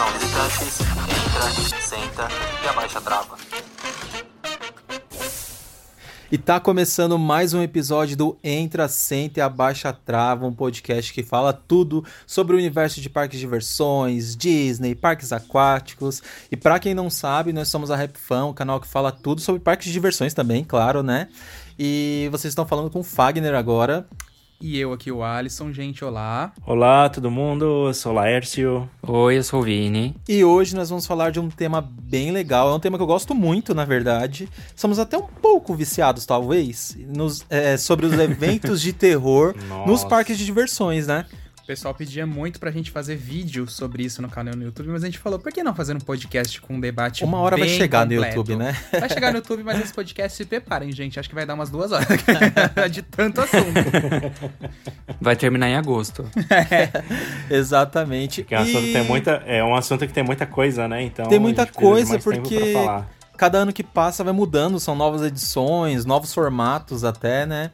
Atenção visitantes, entra, senta e abaixa a trava. E tá começando mais um episódio do Entra, Senta e Abaixa Trava, um podcast que fala tudo sobre o universo de parques de diversões, Disney, parques aquáticos. E para quem não sabe, nós somos a Rap Fan, um canal que fala tudo sobre parques de diversões também, claro, né? E vocês estão falando com o Fagner agora. E eu aqui, o Alisson. Gente, olá. Olá, todo mundo. Eu sou o Laércio. Oi, eu sou o Vini. E hoje nós vamos falar de um tema bem legal. É um tema que eu gosto muito, na verdade. Somos até um pouco viciados, talvez, nos, é, sobre os eventos de terror nos parques de diversões, né? O pessoal pedia muito pra gente fazer vídeo sobre isso no canal no YouTube, mas a gente falou, por que não fazer um podcast com um debate Uma hora vai chegar completo? no YouTube, né? Vai chegar no YouTube, mas esse podcast se preparem, gente. Acho que vai dar umas duas horas de tanto assunto. Vai terminar em agosto. Exatamente. Que é um, assunto que tem muita, é um assunto que tem muita coisa, né? Então Tem muita coisa, porque cada ano que passa vai mudando, são novas edições, novos formatos até, né?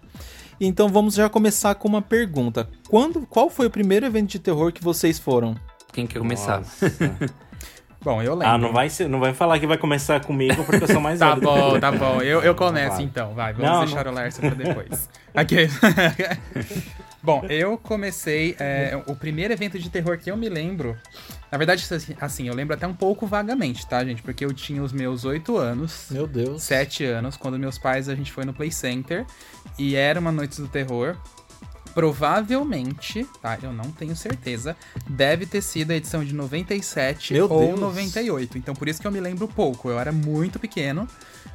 Então vamos já começar com uma pergunta. Quando, qual foi o primeiro evento de terror que vocês foram? Quem quer começar? Bom, eu lembro. ah, não vai, ser, não vai falar que vai começar comigo porque eu sou mais Tá bom, tá bom. Eu, eu começo Vai. então, vai. Vamos Não, deixar não. o Lércio pra depois. Aqui. Bom, eu comecei. é, o primeiro evento de terror que eu me lembro. Na verdade, assim- assim, eu lembro até um pouco vagamente, tá, gente? Porque eu tinha os meus oito anos. Meu Deus. sete anos, quando meus pais, a gente foi no Play Center. E era uma noite do terror. Provavelmente, tá? Eu não tenho certeza. Deve ter sido a edição de 97 Meu ou Deus. 98. Então por isso que eu me lembro pouco. Eu era muito pequeno.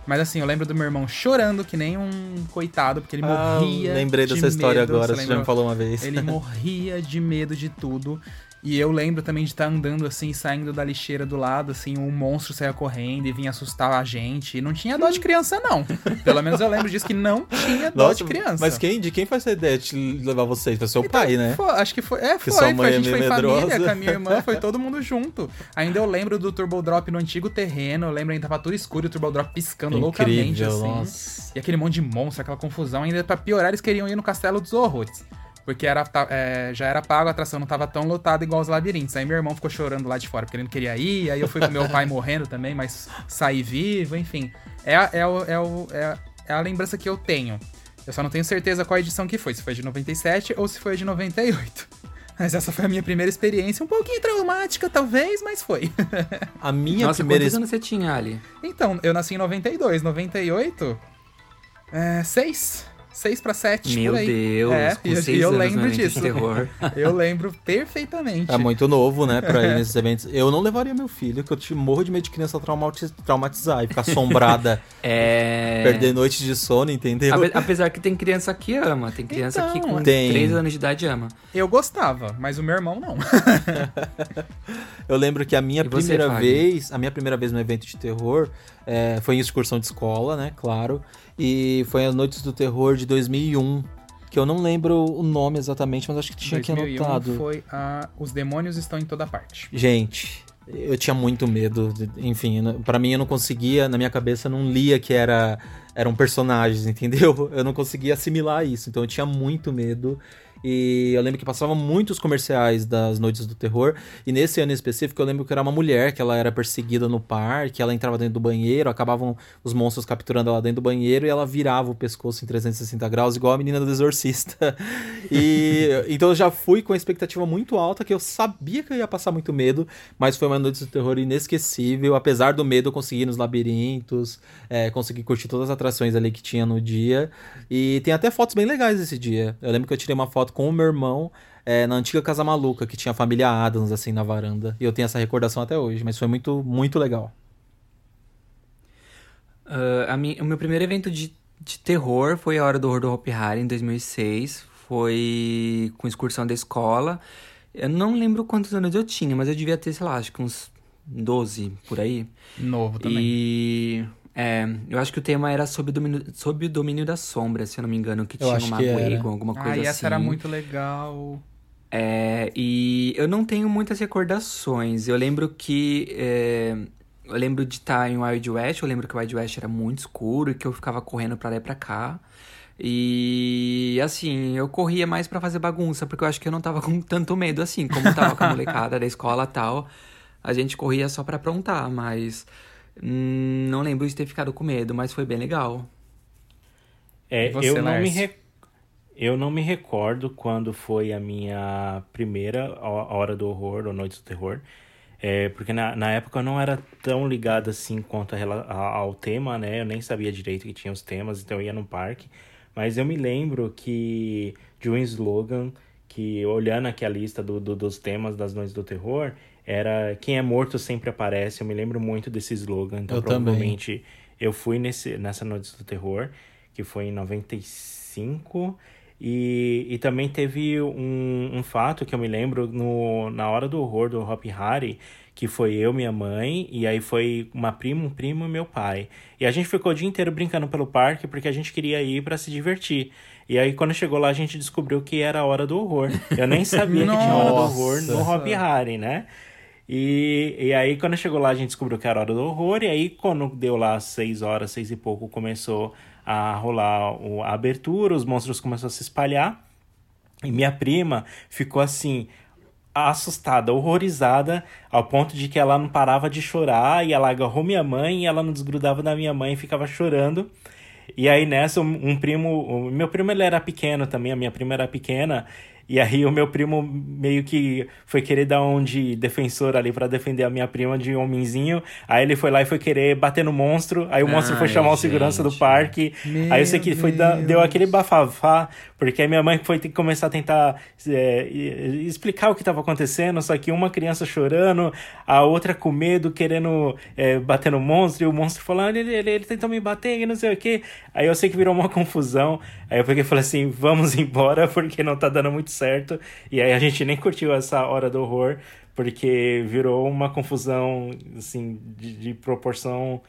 Mas assim, eu lembro do meu irmão chorando que nem um coitado, porque ele Ah, morria. lembrei de dessa história medo. agora, Você você já me falou uma vez. Ele morria de medo de tudo. E eu lembro também de estar andando assim, saindo da lixeira do lado, assim, um monstro saia correndo e vinha assustar a gente. E não tinha dó de criança, não. Pelo menos eu lembro disso que não tinha dó Nossa, de criança. mas quem, de quem foi essa ideia de levar vocês? Foi seu pai, né? Foi, acho que foi. É, foi. sua mãe a é gente foi meio família com a minha irmã, foi todo mundo junto. Ainda eu lembro do Turbo Drop no antigo terreno. Eu lembro ainda tava tudo escuro e o Turbo Drop piscando loucamente, Incrível, assim. nossa. E aquele monte de monstro, aquela confusão. Ainda pra piorar, eles queriam ir no Castelo dos Horrores. Porque era, ta- é, já era pago, a atração não tava tão lotada igual os labirintos. Aí meu irmão ficou chorando lá de fora, porque ele não queria ir. Aí eu fui com meu pai morrendo também, mas saí vivo, enfim. É, a- é, o- é, o- é a- é a lembrança que eu tenho. Eu só não tenho certeza qual edição que foi, se foi de 97 ou se foi de 98. Mas essa foi a minha primeira experiência, um pouquinho traumática, talvez, mas foi. A minha Nossa, primeira quantos anos você tinha, Ali? então, eu nasci em 92, 98, é, 6, 6 pra 7, Meu por aí. Deus, é, com e eu- seis eu anos no lembro disso. terror. Eu lembro perfeitamente. É muito novo, né, pra ir nesses eventos. Eu não levaria meu filho, que eu te morro de medo de criança traumati- traumatizar e ficar assombrada, É... perder noite de sono, entendeu? Ape- Apesar que tem criança que ama, tem criança que Então, com tem. 3 anos de idade ama. Eu gostava, mas o meu irmão não. Eu lembro que a minha E você, primeira Fagner? vez, a minha primeira vez no evento de terror, É, foi em excursão de escola, né? Claro. E foi as Noites do Terror de 2001. Que eu não lembro o nome exatamente, mas acho que tinha aqui 2001 anotado. foi a Os Demônios Estão em Toda Parte. Gente, eu tinha muito medo. Enfim, eu pra mim eu não conseguia, na minha cabeça não lia que era eram personagens, entendeu? Eu não conseguia assimilar isso, então eu tinha muito medo. E eu lembro que passavam muitos comerciais das Noites do Terror. E nesse ano em específico, eu lembro que era uma mulher que ela era perseguida no parque, ela entrava dentro do banheiro, acabavam os monstros capturando ela dentro do banheiro e ela virava o pescoço em 360 graus, igual a menina do Exorcista. E então eu já fui com a expectativa muito alta, que eu sabia que eu ia passar muito medo, mas foi uma noite do terror inesquecível. Apesar do medo, eu consegui ir nos labirintos, é, consegui curtir todas as atrações ali que tinha no dia. E tem até fotos bem legais desse dia. Eu lembro que eu tirei uma foto com o meu irmão. é, na antiga Casa Maluca, que tinha a família Adams, assim, na varanda. E eu tenho essa recordação até hoje, mas foi muito, muito legal. A mi- o meu primeiro evento de, de terror foi a Hora do Horror do Hopi Hari, em 2006. Foi com excursão da escola. Eu não lembro quantos anos eu tinha, mas eu devia ter, sei lá, acho que uns 12 por aí. Novo também. E é, eu acho que o tema era sob o domínio, sob o domínio da sombra, se eu não me engano, que Eu tinha uma. Egon, alguma coisa Ah, assim. e essa era muito legal. É, e eu não tenho muitas recordações. Eu lembro que. é, eu lembro de estar em Wild West. Eu lembro que o Wild West era muito escuro e que eu ficava correndo pra lá e pra cá. E assim, eu corria mais pra fazer bagunça, porque eu acho que eu não tava com tanto medo assim, como tava com a molecada da escola e tal. A gente corria só pra aprontar, mas não lembro de ter ficado com medo, mas foi bem legal. É, E você, eu, não me Lars? re- eu não me recordo quando foi a minha primeira ho- hora do horror, ou noite do terror. É, porque na, na época eu não era tão ligado assim quanto a a- ao tema, né? Eu nem sabia direito que tinha os temas, então eu ia no parque. Mas eu me lembro que de um slogan que, olhando aqui a lista do, do- dos temas das noites do terror, era quem é morto sempre aparece. Eu me lembro muito desse slogan. Então Eu também. provavelmente eu fui nesse, nessa noite do terror, que foi em 95. E, e também teve um, um fato que eu me lembro no, na hora do horror do Hop Harry, que foi eu, minha mãe, e aí foi uma prima, um primo e meu pai. E a gente ficou o dia inteiro brincando pelo parque porque a gente queria ir para se divertir. E aí quando chegou lá a gente descobriu que era a hora do horror. Eu nem sabia que tinha hora do horror no. Hop Harry, né? E, e aí, quando chegou lá, a gente descobriu que era hora do horror. E aí, quando deu lá seis horas, seis e pouco, começou a rolar a abertura, os monstros começaram a se espalhar. E minha prima ficou assim, assustada, horrorizada, ao ponto de que ela não parava de chorar. E ela agarrou minha mãe e ela não desgrudava da minha mãe e ficava chorando. E aí nessa, um, primo, meu primo ele era pequeno também, a minha prima era pequena, e aí o meu primo meio que foi querer dar um de defensor ali pra defender a minha prima de homenzinho. Aí ele foi lá e foi querer bater no monstro, aí o monstro foi Ai, chamar o segurança do gente. parque. Meu aí eu sei que foi da- deu aquele bafafá, porque aí minha mãe foi começar a tentar é, explicar o que estava acontecendo, só que uma criança chorando, a outra com medo, querendo é, bater no monstro, e o monstro falando, ele, ele, ele tentou me bater e não sei o que. Aí eu sei que virou uma confusão. Aí eu peguei e falei assim, vamos embora, porque não tá dando muito certo. E aí a gente nem curtiu essa hora do horror, porque virou uma confusão, assim, de, de proporção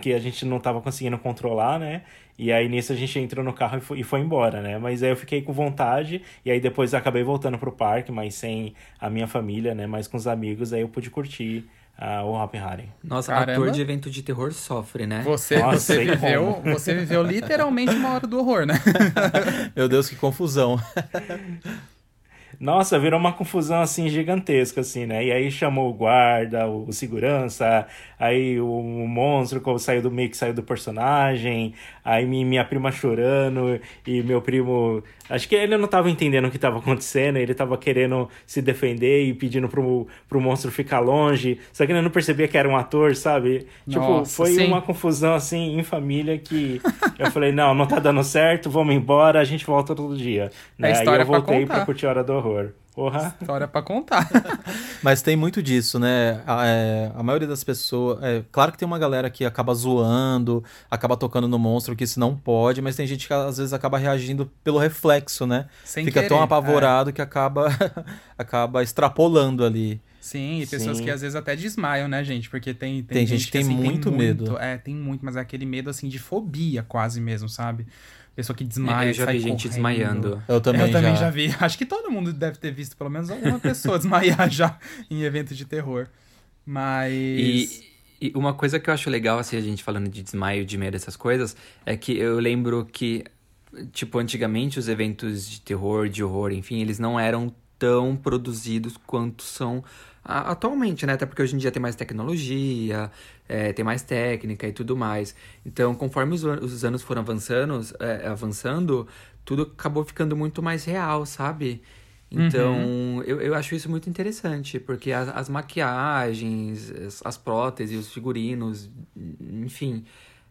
que a gente não tava conseguindo controlar, né? E aí nisso a gente entrou no carro e foi, e foi embora, né? Mas aí eu fiquei com vontade, e aí depois acabei voltando pro parque, mas sem a minha família, né? Mas com os amigos, aí eu pude curtir ah, o Harry. Nossa, Caramba. ator de evento de terror sofre, né? Você, Nossa, você, viveu, como. você viveu literalmente uma hora do horror, né? Meu Deus, que confusão. Nossa, virou uma confusão assim gigantesca, assim, né? E aí chamou o guarda, o, segurança, aí o, o monstro como saiu do meio que saiu do personagem, aí mi- minha prima chorando e meu primo. Acho que ele não tava entendendo o que tava acontecendo, ele tava querendo se defender e pedindo pro, pro monstro ficar longe, só que ele não percebia que era um ator, sabe? tipo, Nossa, foi sim. uma confusão assim em família que eu falei: não, não tá dando certo, vamos embora, a gente volta todo dia. É Né? Aí história eu pra voltei contar. pra curtir a Hora do Horror. Porra. História pra contar. Mas tem muito disso, né? A, é, a maioria das pessoas. É, claro que tem uma galera que acaba zoando, acaba tocando no monstro, que isso não pode, mas tem gente que às vezes acaba reagindo pelo reflexo, né? Sem Fica querer, é. tão apavorado que acaba, acaba extrapolando ali. Sim, e pessoas Sim. que às vezes até desmaiam, né, gente? Porque tem, Tem gente que tem assim, muito medo. É, tem muito, mas é aquele medo assim de fobia quase mesmo, sabe? Pessoa que desmaia, eu já sai vi gente correndo. desmaiando. Eu também, eu também já. já. vi. Acho que todo mundo deve ter visto pelo menos alguma pessoa desmaiar já em evento de terror. Mas. E, e uma coisa que eu acho legal, assim, a gente falando de desmaio, de medo, essas coisas, é que eu lembro que, tipo, antigamente os eventos de terror, de horror, enfim, eles não eram tão produzidos quanto são atualmente, né? Até porque hoje em dia tem mais tecnologia, é, tem mais técnica e tudo mais. Então, conforme os, os anos foram avançando, é, avançando, tudo acabou ficando muito mais real, sabe? Então, eu, eu acho isso muito interessante, porque as, as maquiagens, as, as próteses, os figurinos, enfim,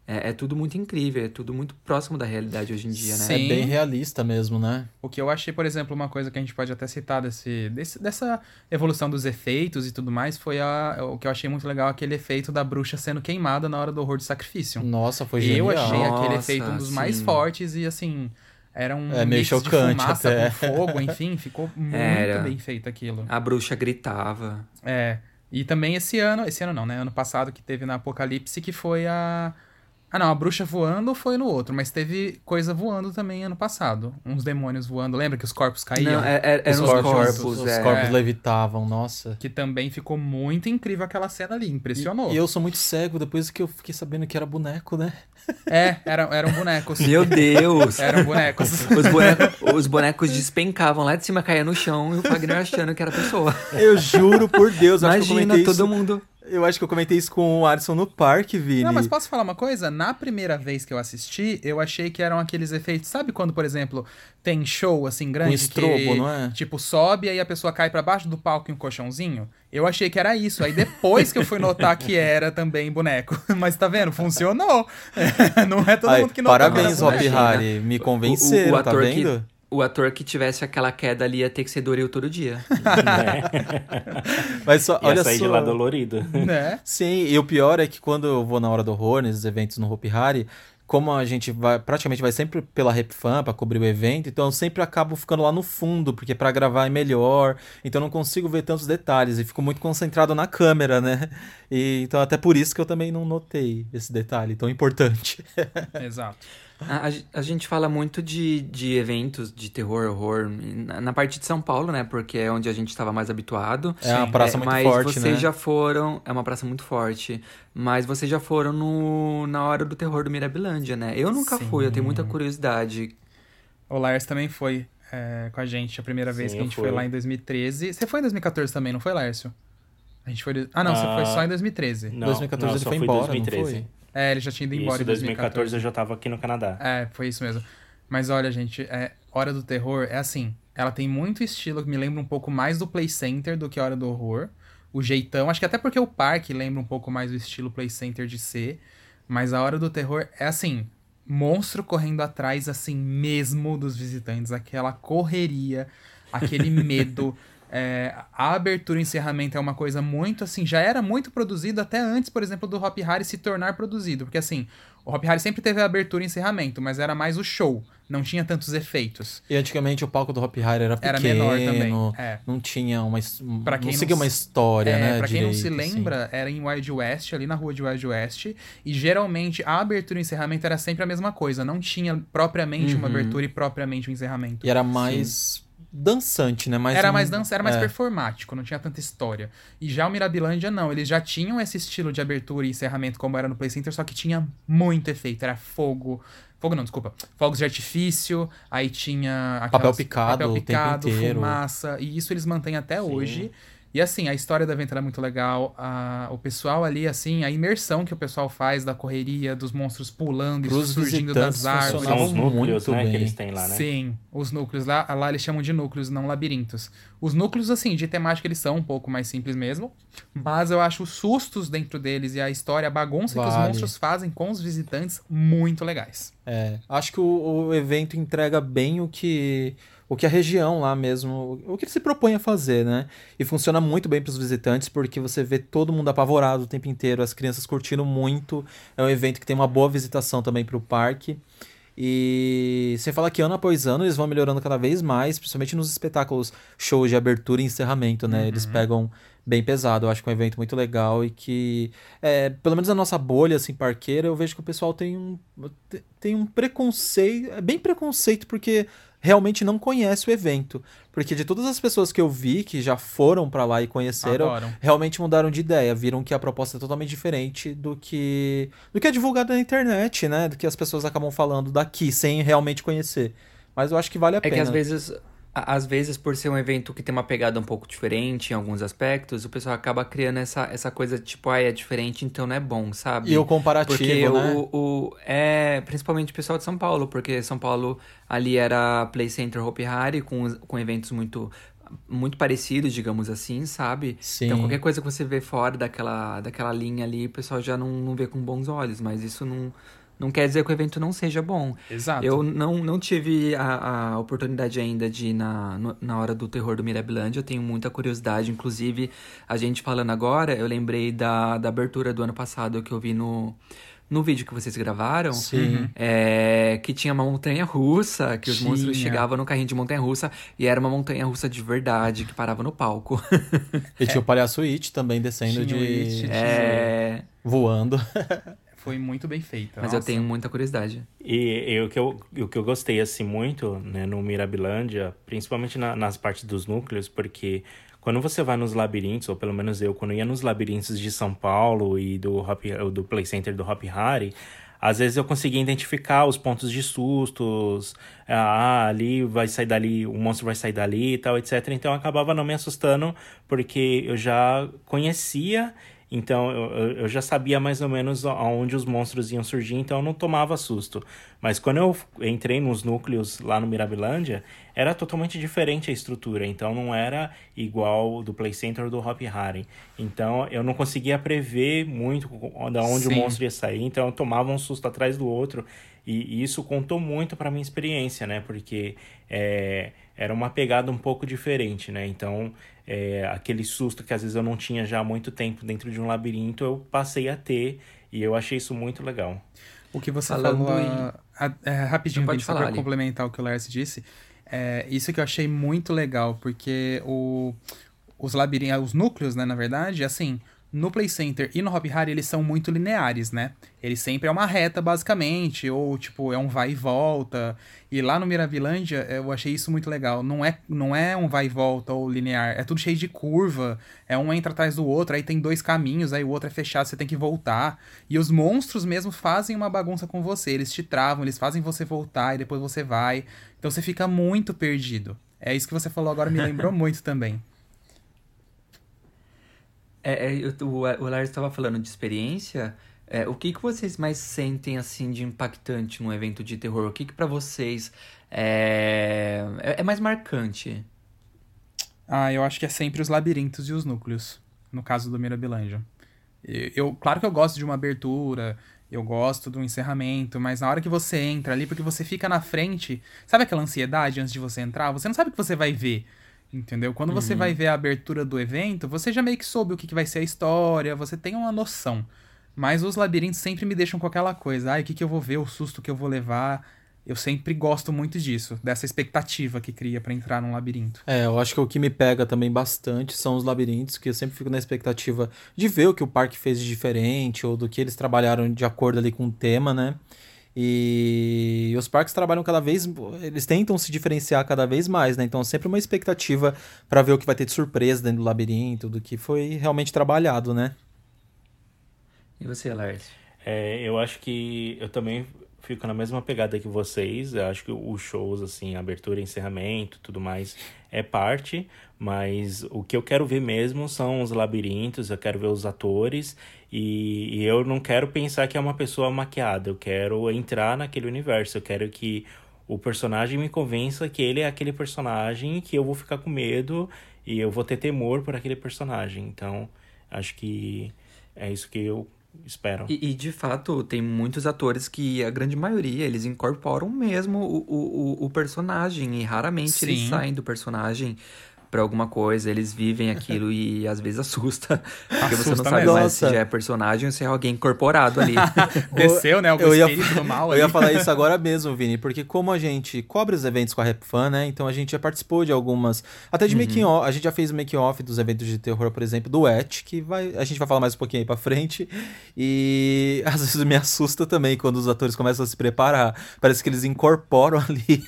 é, é tudo muito incrível, é tudo muito próximo da realidade hoje em dia, né? É Sim. bem realista mesmo, né? O que eu achei, por exemplo, uma coisa que a gente pode até citar desse, desse- dessa evolução dos efeitos e tudo mais, foi a, o que eu achei muito legal, aquele efeito da bruxa sendo queimada na hora do horror de sacrifício. Nossa, foi eu genial. achei aquele Nossa, efeito um dos mais sim. fortes e assim. Era um É meio mix chocante de fumaça até. com fogo, enfim, ficou muito Era. bem feito aquilo. A bruxa gritava. É. E também esse ano, esse ano não, né? Ano passado que teve na Apocalipse, que foi a. Ah, não, a bruxa voando foi no outro, mas teve coisa voando também ano passado. Uns demônios voando. Lembra que os corpos caíam? Não, é- é- eram os corpos, corpos, Os é. corpos levitavam, nossa. Que também ficou muito incrível aquela cena ali, impressionou. E eu sou muito cego, depois que eu fiquei sabendo que era boneco, né? É, era, eram bonecos. Meu Deus! Eram bonecos. Os, boneco- os bonecos despencavam lá de cima, caía no chão e o Wagner achando que era pessoa. Eu juro por Deus, eu acho que eu Imagina comentei todo isso. mundo. Eu acho que eu comentei isso com o Alisson no parque, Vini. Não, mas posso falar uma coisa? Na primeira vez que eu assisti, eu achei que eram aqueles efeitos. Sabe quando, por exemplo, tem show assim grande? Com estrobo, que, não é? Tipo, sobe aí a pessoa cai pra baixo do palco em um colchãozinho? Eu achei que era isso. Aí depois que eu fui notar que era também boneco. Mas tá vendo? Funcionou. não é todo Ai, mundo que notou. parabéns, que Hop boneco. Harry. Me convenceram, tá que, vendo? o ator que tivesse aquela queda ali ia ter que ser Doril todo dia. Mas só, Ia olha sair só. de lá dolorido. Né? Sim, e o pior é que quando eu vou na hora do horror, nesses eventos no Hopi Hari, como a gente vai, praticamente vai sempre pela Rap Fan pra cobrir o evento, então eu sempre acabo ficando lá no fundo, porque pra gravar é melhor, então eu não consigo ver tantos detalhes e fico muito concentrado na câmera, né? E, então até por isso que eu também não notei esse detalhe tão importante. Exato. A, a- gente fala muito de, de eventos de terror, horror na, na parte de São Paulo, né? Porque é onde a gente estava mais habituado. É uma praça muito mas forte, vocês né? já foram. É uma praça muito forte. Mas vocês já foram no, na hora do terror do Mirabilândia, né? Eu nunca fui, eu tenho muita curiosidade. O Lars também foi é, com a gente a primeira vez Sim, que a gente foi lá em 2013. Você foi em 2014 também, não foi, Lárcio? A gente foi. Ah, não, você Ah, foi só em 2013. Não, 2014 não, ele só foi fui em embora, não 2013. foi? É, ele já tinha ido embora Isso, em 2014 2014. eu já tava aqui no Canadá. É, foi isso mesmo. Mas olha, gente, é, Hora do Terror é assim. Ela tem muito estilo que me lembra um pouco mais do Play Center do que Hora do Horror. O jeitão, acho que até porque o parque lembra um pouco mais do estilo Play Center de ser. Mas a Hora do Terror é assim. Monstro correndo atrás, assim, mesmo dos visitantes. Aquela correria, aquele medo. É, a abertura e encerramento é uma coisa muito assim, já era muito produzido até antes, por exemplo, do Hop Harry se tornar produzido. Porque assim, o Hop Harry sempre teve a abertura e encerramento, mas era mais o show, não tinha tantos efeitos. E antigamente o palco do Hopi Hari era Era pequeno, menor também, é. não tinha uma, Pra quem não não uma história, É, né? pra quem não se assim. lembra, era em Wild West, ali na rua de Wild West, e geralmente a abertura e encerramento era sempre a mesma coisa, não tinha propriamente uma Uhum. abertura e propriamente um encerramento. E era mais dançante, né? Mais era um- mais dança, era mais é. performático, não tinha tanta história. E já o Mirabilândia, não. Eles já tinham esse estilo de abertura e encerramento como era no Play Center, só que tinha muito efeito. Era fogo. Fogo não, desculpa. Fogos de artifício, aí tinha. aquelas- Papel picado papel picado, inteiro. fumaça. E isso eles mantêm até hoje. E assim, a história do evento era muito legal. a- o pessoal ali, assim, a imersão que o pessoal faz da correria, dos monstros pulando e surgindo das árvores. São os núcleos, muito né, bem. que eles têm lá, né? Sim, os núcleos lá, lá eles chamam de núcleos, não labirintos. Os núcleos, assim, de temática eles são um pouco mais simples mesmo, mas eu acho os sustos dentro deles e a história, a bagunça que os Vale. monstros fazem com os visitantes muito legais. É, acho que o, o evento entrega bem o que o que a região lá mesmo, o que ele se propõe a fazer, né? E funciona muito bem para os visitantes porque você vê todo mundo apavorado o tempo inteiro, as crianças curtindo muito. É um evento que tem uma boa visitação também para o parque. E sem falar que ano após ano eles vão melhorando cada vez mais, principalmente nos espetáculos, shows de abertura e encerramento, né? Uhum. Eles pegam bem pesado. Eu acho que é um evento muito legal e que, é, pelo menos na nossa bolha, assim, parqueira, eu vejo que o pessoal tem um, tem um preconceito, é bem preconceito, porque realmente não conhece o evento. Porque de todas as pessoas que eu vi que já foram para lá e conheceram, Adoram. realmente mudaram de ideia, viram que a proposta é totalmente diferente do que do que é divulgado na internet, né? Do que as pessoas acabam falando daqui sem realmente conhecer. Mas eu acho que vale a é pena. É que às vezes às vezes, por ser um evento que tem uma pegada um pouco diferente em alguns aspectos, o pessoal acaba criando essa, essa coisa tipo, ah, é diferente, então não é bom, sabe? E o comparativo, porque né? O, o, é, principalmente o pessoal de São Paulo, porque São Paulo ali era Play Center Hopi Hari, com, com eventos muito muito parecidos, digamos assim, sabe? Então, Sim. Então qualquer coisa que você vê fora daquela, daquela linha ali, o pessoal já não, não vê com bons olhos, mas isso não não quer dizer que o evento não seja bom. Exato. Eu não, não tive a, a oportunidade ainda de ir na, na hora do terror do Mirabilândia. Eu tenho muita curiosidade. Inclusive, a gente falando agora, eu lembrei da, da abertura do ano passado que eu vi no, no vídeo que vocês gravaram. Sim. É, que tinha uma montanha russa, que os Tinha. monstros chegavam no carrinho de montanha russa e era uma montanha russa de verdade que parava no palco. E tinha o palhaço It também descendo Tinha de. It, é, voando. Foi muito bem feita. mas eu nossa. tenho muita curiosidade. E, e o, que eu, o que eu gostei, assim, muito, né, no Mirabilândia, principalmente na- nas partes dos núcleos, porque quando você vai nos labirintos, ou pelo menos eu, quando ia nos labirintos de São Paulo e do, Hop, do Play Center do Hop Hari, às vezes eu conseguia identificar os pontos de sustos, ah, ali vai sair dali, o monstro vai sair dali e tal, etc. Então eu acabava não me assustando, porque eu já conhecia então eu, eu- já sabia mais ou menos aonde os monstros iam surgir, então eu não tomava susto. Mas quando eu entrei nos núcleos lá no Mirabilândia, era totalmente diferente a estrutura, então não era igual do Play Center ou do Hop Hari. Então eu não conseguia prever muito da onde Sim. o monstro ia sair, então eu tomava um susto atrás do outro. E, e isso contou muito para minha experiência, né? Porque é, era uma pegada um pouco diferente, né? Então, é, aquele susto que às vezes eu não tinha já há muito tempo dentro de um labirinto, eu passei a ter e eu achei isso muito legal. O que você Falando falou em- a- a- é, rapidinho, Pode falar, pra Ali. complementar o que o Lars disse. É, isso que eu achei muito legal, porque o, os labirintos, os núcleos, né, na verdade, assim, no Play Center e no Hop Hari, eles são muito lineares, né? Ele sempre é uma reta, basicamente, ou, tipo, é um vai e volta. E lá no Mirabilândia, eu achei isso muito legal. Não é, não é um vai e volta ou linear, é tudo cheio de curva. É um entra atrás do outro, aí tem dois caminhos, aí o outro é fechado, você tem que voltar. E os monstros mesmo fazem uma bagunça com você. Eles te travam, eles fazem você voltar e depois você vai. Então você fica muito perdido. É isso que você falou agora, me lembrou muito também. É, é, o, o Lars estava falando de experiência. É, o que, que vocês mais sentem assim de impactante num evento de terror? O que, que para vocês é, é, é mais marcante? Ah, eu acho que é sempre os labirintos e os núcleos, no caso do Mirabilândia. Eu, eu- claro que eu gosto de uma abertura, eu gosto do encerramento, mas na hora que você entra ali, porque você fica na frente, sabe aquela ansiedade antes de você entrar? Você não sabe o que você vai ver, entendeu? Quando você vai ver a abertura do evento, você já meio que soube o que, que vai ser a história, você tem uma noção. Mas os labirintos sempre me deixam com aquela coisa, ai, o que, que eu vou ver, o susto que eu vou levar. Eu sempre gosto muito disso, dessa expectativa que cria pra entrar num labirinto. É, eu acho que o que me pega também bastante são os labirintos, que eu sempre fico na expectativa de ver o que o parque fez de diferente, ou do que eles trabalharam de acordo ali com o tema, né? E os parques trabalham cada vez, eles tentam se diferenciar cada vez mais, né? Então sempre uma expectativa pra ver o que vai ter de surpresa dentro do labirinto, do que foi realmente trabalhado, né? E você, Lars? É, eu acho que eu também fico na mesma pegada que vocês. Eu acho que os shows, assim, abertura, encerramento, tudo mais, é parte. Mas o que eu quero ver mesmo são os labirintos, eu quero ver os atores. E, e eu não quero pensar que é uma pessoa maquiada. Eu quero entrar naquele universo. Eu quero que o personagem me convença que ele é aquele personagem que eu vou ficar com medo e eu vou ter temor por aquele personagem. Então, acho que é isso que eu espero. E, e, de fato, tem muitos atores que, a grande maioria, eles incorporam mesmo o, o, o personagem. E raramente Sim. eles saem do personagem para alguma coisa, eles vivem aquilo e às vezes assusta. Porque assusta você não sabe mesmo. mais se já é personagem ou se é alguém incorporado ali. Desceu, né? eu ia, do mal Eu ia falar isso agora mesmo, Vini, porque como a gente cobre os eventos com a Rap Fan, né? Então a gente já participou de algumas. Até de uhum. making off. A gente já fez o making off dos eventos de terror, por exemplo, do Et, que vai. A gente vai falar mais um pouquinho aí pra frente. E às vezes me assusta também quando os atores começam a se preparar. Parece que eles incorporam ali.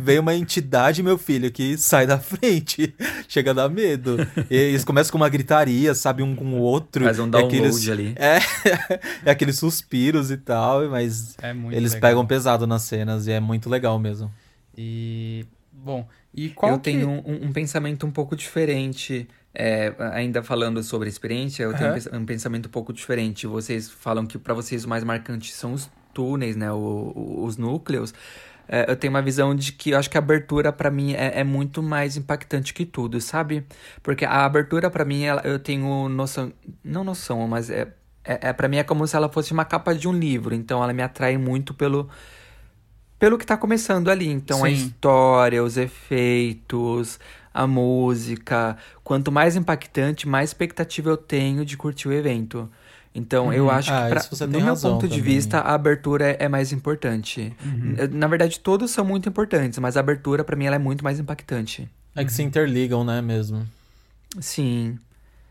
Vem uma entidade, meu filho, que sai da frente. Chega a dar medo. E eles começam com uma gritaria, sabe, um com o outro. Faz um download aqueles, ali. É, é aqueles suspiros e tal, mas é eles legal. pegam pesado nas cenas e é muito legal mesmo. E, bom, e qual Eu que... tenho um, um, pensamento um pouco diferente. É, ainda falando sobre a experiência, eu tenho uhum. um pensamento um pouco diferente. Vocês falam que para vocês o mais marcante são os túneis, né, o, o, os núcleos é, eu tenho uma visão de que eu acho que a abertura para mim é, é, muito mais impactante que tudo, sabe? Porque a abertura para mim ela, eu tenho noção, não noção, mas é, é, é para mim é como se ela fosse uma capa de um livro, então ela me atrai muito pelo pelo que tá começando ali. Então Sim. a história, os efeitos, a música, quanto mais impactante, mais expectativa eu tenho de curtir o evento. Então, uhum. eu acho ah, que, pra, no meu ponto de vista, a abertura é, é mais importante. Uhum. Na verdade, todos são muito importantes, mas a abertura, para mim, ela é muito mais impactante. É que se interligam, né, mesmo? Sim.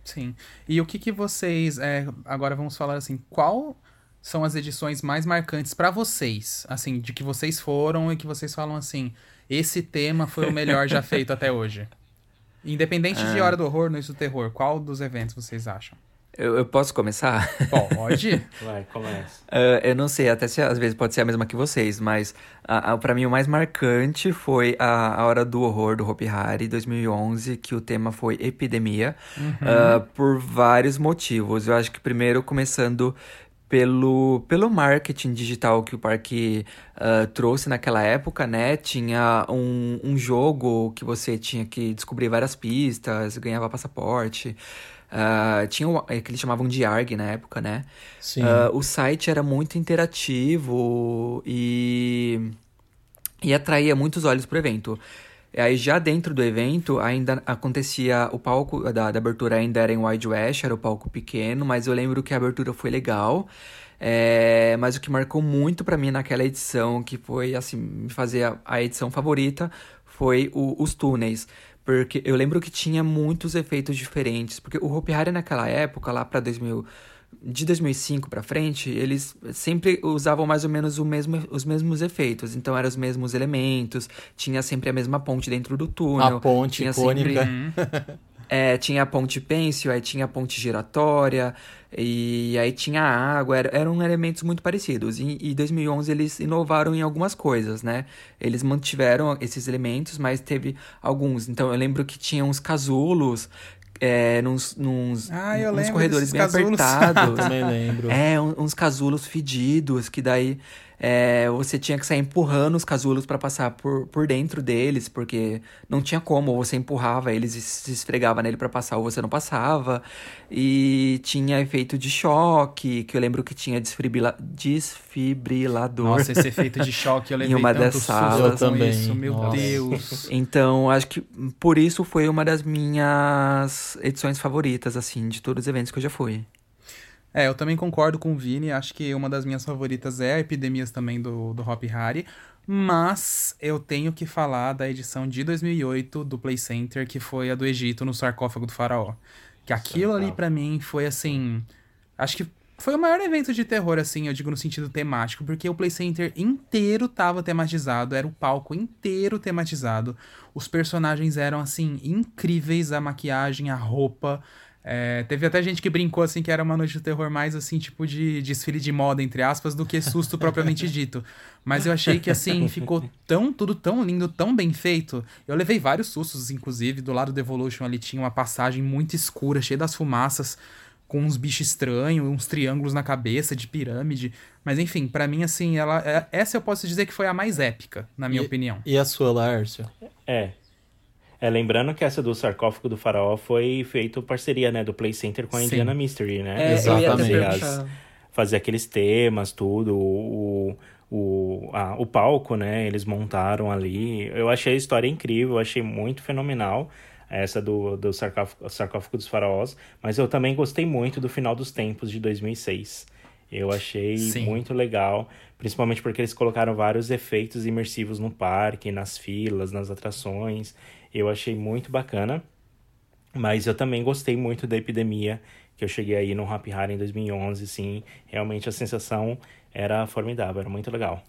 Sim. E o que que vocês... É, agora vamos falar assim, qual são as edições mais marcantes para vocês? Assim, de que vocês foram e que vocês falam assim, esse tema foi o melhor já feito até hoje. Independente de ah. Hora do Horror, Noite do Terror, qual dos eventos vocês acham? Eu, eu, posso começar? Pode. Vai, começa. Uh, eu não sei, até se às vezes pode ser a mesma que vocês, mas uh, uh, para mim o mais marcante foi a, a Hora do Horror do Hopi Hari 2011, que o tema foi epidemia, uhum. uh, por vários motivos. Eu acho que primeiro começando pelo, pelo marketing digital que o parque uh, trouxe naquela época, né? Tinha um, um jogo que você tinha que descobrir várias pistas, ganhava passaporte. Uh, tinha o é, que eles chamavam de ARG na época, né? Sim. Uh, o site era muito interativo e, e atraía muitos olhos pro evento. E aí já dentro do evento ainda acontecia o palco da, da abertura ainda era em Wide West, era o palco pequeno, mas eu lembro que a abertura foi legal. É, mas o que marcou muito para mim naquela edição, que foi assim, me fazer a, a edição favorita, foi o, os túneis. Porque eu lembro que tinha muitos efeitos diferentes. Porque o Hopi Hari naquela época, lá para 2000, de 2005 para frente, eles sempre usavam mais ou menos o mesmo, os mesmos efeitos. Então eram os mesmos elementos, tinha sempre a mesma ponte dentro do túnel. A ponte tinha icônica. Sempre, é, tinha a ponte pêncil, aí tinha a ponte giratória, e aí tinha água, era, eram elementos muito parecidos. E em 2011 eles inovaram em algumas coisas, né? Eles mantiveram esses elementos, mas teve alguns. Então eu lembro que tinha uns casulos é, nos, nos, ah, nos corredores bem casulos. apertados. Também lembro. É, uns casulos fedidos, que daí é, você tinha que sair empurrando os casulos para passar por, por dentro deles, porque não tinha como, ou você empurrava eles e se esfregava nele para passar, ou você não passava. E tinha efeito de choque, que eu lembro que tinha desfibrila desfibrilador. Nossa, esse efeito de choque eu levei em uma dessas salas também. Isso, meu Nossa. Deus. Então, acho que por isso foi uma das minhas edições favoritas, assim, de todos os eventos que eu já fui. É, eu também concordo com o Vini. Acho que uma das minhas favoritas é a Epidemias também do, do Hop Hari. Mas eu tenho que falar da edição de 2008 do Play Center, que foi a do Egito no sarcófago do faraó. Que aquilo ali para mim foi assim. Acho que foi o maior evento de terror, assim, eu digo no sentido temático, porque o Play Center inteiro tava tematizado, era o palco inteiro tematizado. Os personagens eram, assim, incríveis, a maquiagem, a roupa. É, teve até gente que brincou assim que era uma noite de terror mais assim, tipo de desfile de moda, entre aspas, do que susto propriamente dito. Mas eu achei que assim, ficou tão, tudo tão lindo, tão bem feito. Eu levei vários sustos, inclusive. Do lado do Evolution ali tinha uma passagem muito escura, cheia das fumaças, com uns bichos estranhos, uns triângulos na cabeça, de pirâmide. Mas enfim, para mim, assim, ela. É, essa eu posso dizer que foi a mais épica, na minha e, opinião. E a sua, Lárcio? É, é, lembrando que essa do sarcófago do faraó foi feito parceria, né, do Play Center com a Sim. Indiana Mystery, né? É, Exatamente. As, fazer aqueles temas, tudo, o, o, a, o palco, né? Eles montaram ali. Eu achei a história incrível, eu achei muito fenomenal essa do, do sarcófago, sarcófago dos faraós, mas eu também gostei muito do final dos tempos de 2006. Eu achei Sim. muito legal, principalmente porque eles colocaram vários efeitos imersivos no parque, nas filas, nas atrações. Eu achei muito bacana. Mas eu também gostei muito da epidemia, que eu cheguei aí no Happy Hari em 2011, sim. Realmente a sensação era formidável, era muito legal.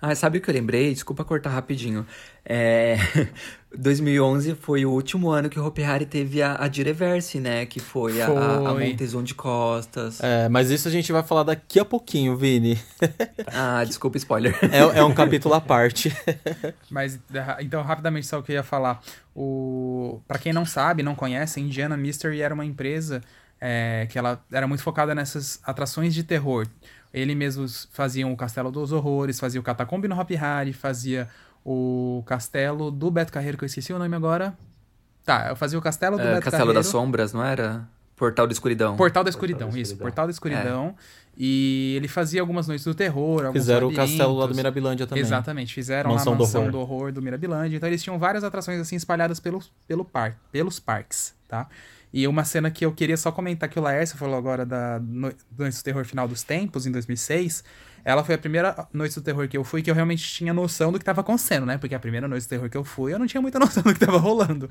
Ah, sabe o que eu lembrei? Desculpa cortar rapidinho. É... 2011 foi o último ano que o Hopi Hari teve a, a Direverse, né? Que foi, a, a, a Foi. Montezum de Costas. É, mas isso a gente vai falar daqui a pouquinho, Vini. Ah, desculpa, spoiler. É, é um capítulo à parte. Mas, então, rapidamente, só o que eu ia falar. O... Pra quem não sabe, não conhece, a Indiana Mystery era uma empresa é, que ela era muito focada nessas atrações de terror. Ele mesmos faziam o Castelo dos Horrores, fazia o Catacombe no Hopi Hari, fazia o castelo do Beto Carreiro, que eu esqueci o nome agora. Tá, eu fazia o castelo do É, Beto Castelo Carreiro. das Sombras, não era? Portal da Escuridão. Portal da Escuridão, da isso. Escuridão. Portal da Escuridão. E ele fazia algumas noites do terror, alguns Fizeram o castelo lá do. Mirabilândia também. Exatamente, fizeram Mansão lá a do mansão horror. do horror do Mirabilândia. Então eles tinham várias atrações assim espalhadas pelo, pelo par, pelos parques, tá? E uma cena que eu queria só comentar que o Laércio falou agora da no, Noite do Terror Final dos Tempos, em 2006. Ela foi a primeira Noite do Terror que eu fui que eu realmente tinha noção do que estava acontecendo, né? Porque a primeira Noite do Terror que eu fui, eu não tinha muita noção do que estava rolando.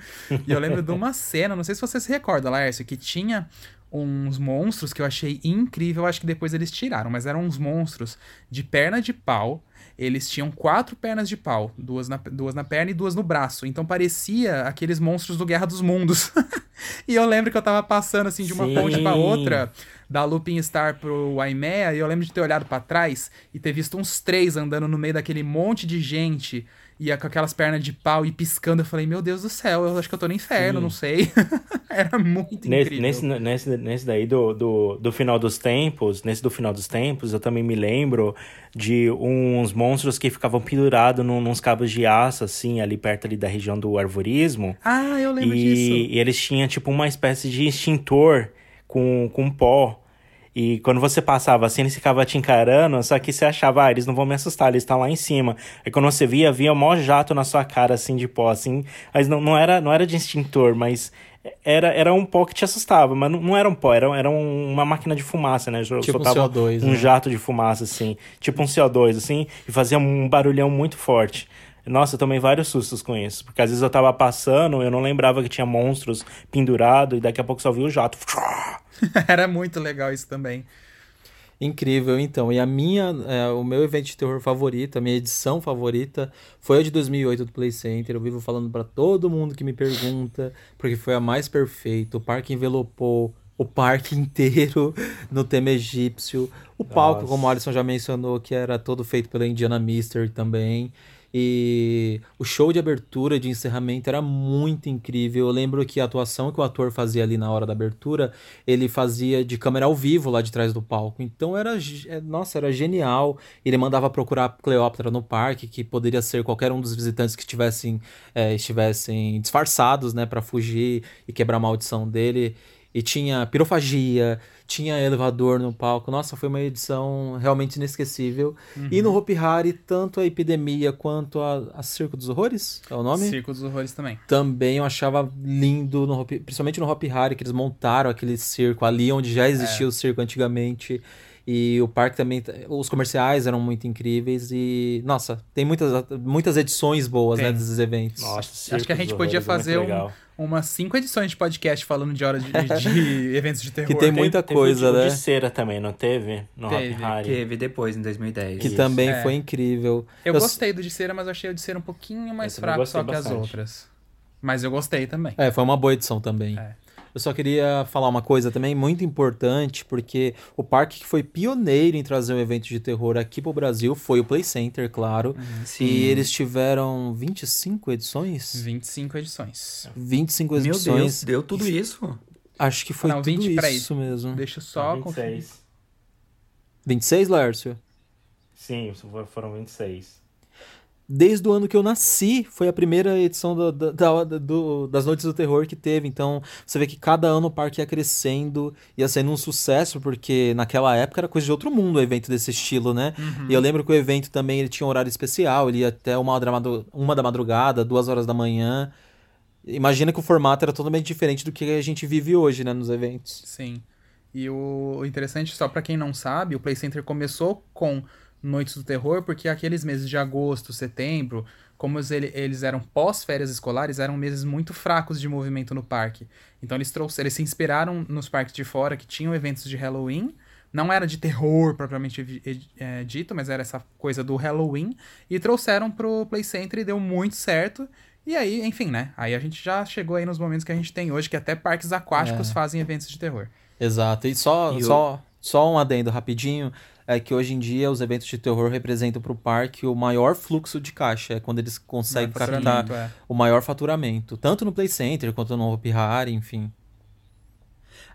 E eu lembro de uma cena, não sei se você se recorda, Laércio, que tinha uns monstros que eu achei incrível, acho que depois eles tiraram, mas eram uns monstros de perna de pau. Eles tinham quatro pernas de pau, duas na, duas na perna e duas no braço. Então parecia aqueles monstros do Guerra dos Mundos. e eu lembro que eu tava passando assim de uma Sim. ponte pra outra, da Looping Star pro Waimea, e eu lembro de ter olhado pra trás e ter visto uns três andando no meio daquele monte de gente e com aquelas pernas de pau e piscando. Eu falei, meu Deus do céu, eu acho que eu tô no inferno, Sim. não sei. Era muito Nesse, incrível. nesse, nesse, nesse daí do, do, do final dos tempos, nesse do final dos tempos, eu também me lembro de uns monstros que ficavam pendurados num, nos cabos de aço, assim, ali perto ali da região do arvorismo. Ah, eu lembro e, disso. e eles tinham tipo uma espécie de extintor com, com pó. E quando você passava assim, eles ficavam te encarando, só que você achava, ah, eles não vão me assustar, eles estão lá em cima. Aí quando você via, via o maior jato na sua cara, assim, de pó, assim. Mas não, não, era, não era de extintor, mas era, era um pó que te assustava. Mas não, não era um pó, era, era um- uma máquina de fumaça, né? Tipo um Soltava CO2, Um né? jato de fumaça, assim. Tipo um CO2, assim. E fazia um barulhão muito forte. Nossa, eu tomei vários sustos com isso. Porque às vezes eu tava passando, eu não lembrava que tinha monstros pendurados, e daqui a pouco só vi o jato. Era muito legal isso também. Incrível, então. E a minha, é, o meu evento de terror favorito, a minha edição favorita, foi a de 2008 do Play Center. Eu vivo falando pra todo mundo que me pergunta, porque foi a mais perfeita. O parque envelopou o parque inteiro no tema egípcio. O palco, Nossa. como o Alisson já mencionou, que era todo feito pela Indiana Mystery também. E o show de abertura de encerramento era muito incrível. Eu lembro que a atuação que o ator fazia ali na hora da abertura, ele fazia de câmera ao vivo lá de trás do palco. Então era, é, nossa, era genial. Ele mandava procurar Cleópatra no parque, que poderia ser qualquer um dos visitantes que tivessem, é, estivessem disfarçados, né, para fugir e quebrar a maldição dele. E tinha pirofagia, tinha elevador no palco. Nossa, foi uma edição realmente inesquecível. E no Hopi Hari, tanto a Epidemia quanto a, a Circo dos Horrores, é o nome? Circo dos Horrores também. Também eu achava lindo, no Hopi- principalmente no Hopi Hari, que eles montaram aquele circo ali onde já existia o circo antigamente. E o parque também, os comerciais eram muito incríveis e, nossa, tem muitas, muitas edições boas, né, Tem. desses eventos. Nossa, Acho que a gente podia fazer um, umas cinco edições de podcast falando de horas de, de eventos de terror. Que tem muita Teve coisa, o né? de cera também, não teve? No Teve, Hari. Teve depois, em 2010. Que Isso. também É. foi incrível. Eu Eu- gostei do de cera, mas achei o de cera um pouquinho mais fraco só que as bastante. outras. Mas eu gostei também. É, foi uma boa edição também. É. Eu só queria falar uma coisa também muito importante, porque o parque que foi pioneiro em trazer um evento de terror aqui pro Brasil foi o Play Center, claro. Sim. E eles tiveram 25 edições? 25 edições. 25 Meu edições. Deus, deu tudo isso? Acho que foi Não, tudo 20, peraí. isso mesmo. Deixa eu só Só conferir. 26. 26, Lércio? Sim, for- foram 26. Desde o ano que eu nasci, foi a primeira edição do, da, do, das Noites do Terror que teve. Então, você vê que cada ano o parque ia crescendo, ia sendo um sucesso, porque naquela época era coisa de outro mundo o evento desse estilo, né? Uhum. E eu lembro que o evento também ele tinha um horário especial, ele ia até uma, uma da madrugada, duas horas da manhã. Imagina que o formato era totalmente diferente do que a gente vive hoje, né, nos eventos. Sim. E o interessante, só para quem não sabe, o Play Center começou com Noites do Terror, porque aqueles meses de agosto, setembro, como eles eram pós-férias escolares, eram meses muito fracos de movimento no parque. Então eles trouxeram, eles se inspiraram nos parques de fora que tinham eventos de Halloween. Não era de terror propriamente é, dito, mas era essa coisa do Halloween. E trouxeram pro Play Center e deu muito certo. E aí, enfim, né? Aí a gente já chegou aí nos momentos que a gente tem hoje, que até parques aquáticos é. fazem eventos de terror. Exato. E só, e só, eu... só um adendo rapidinho é que hoje em dia os eventos de terror representam para o parque o maior fluxo de caixa, é quando eles conseguem captar é. o maior faturamento, tanto no Play Center quanto no Hopi Hari, enfim.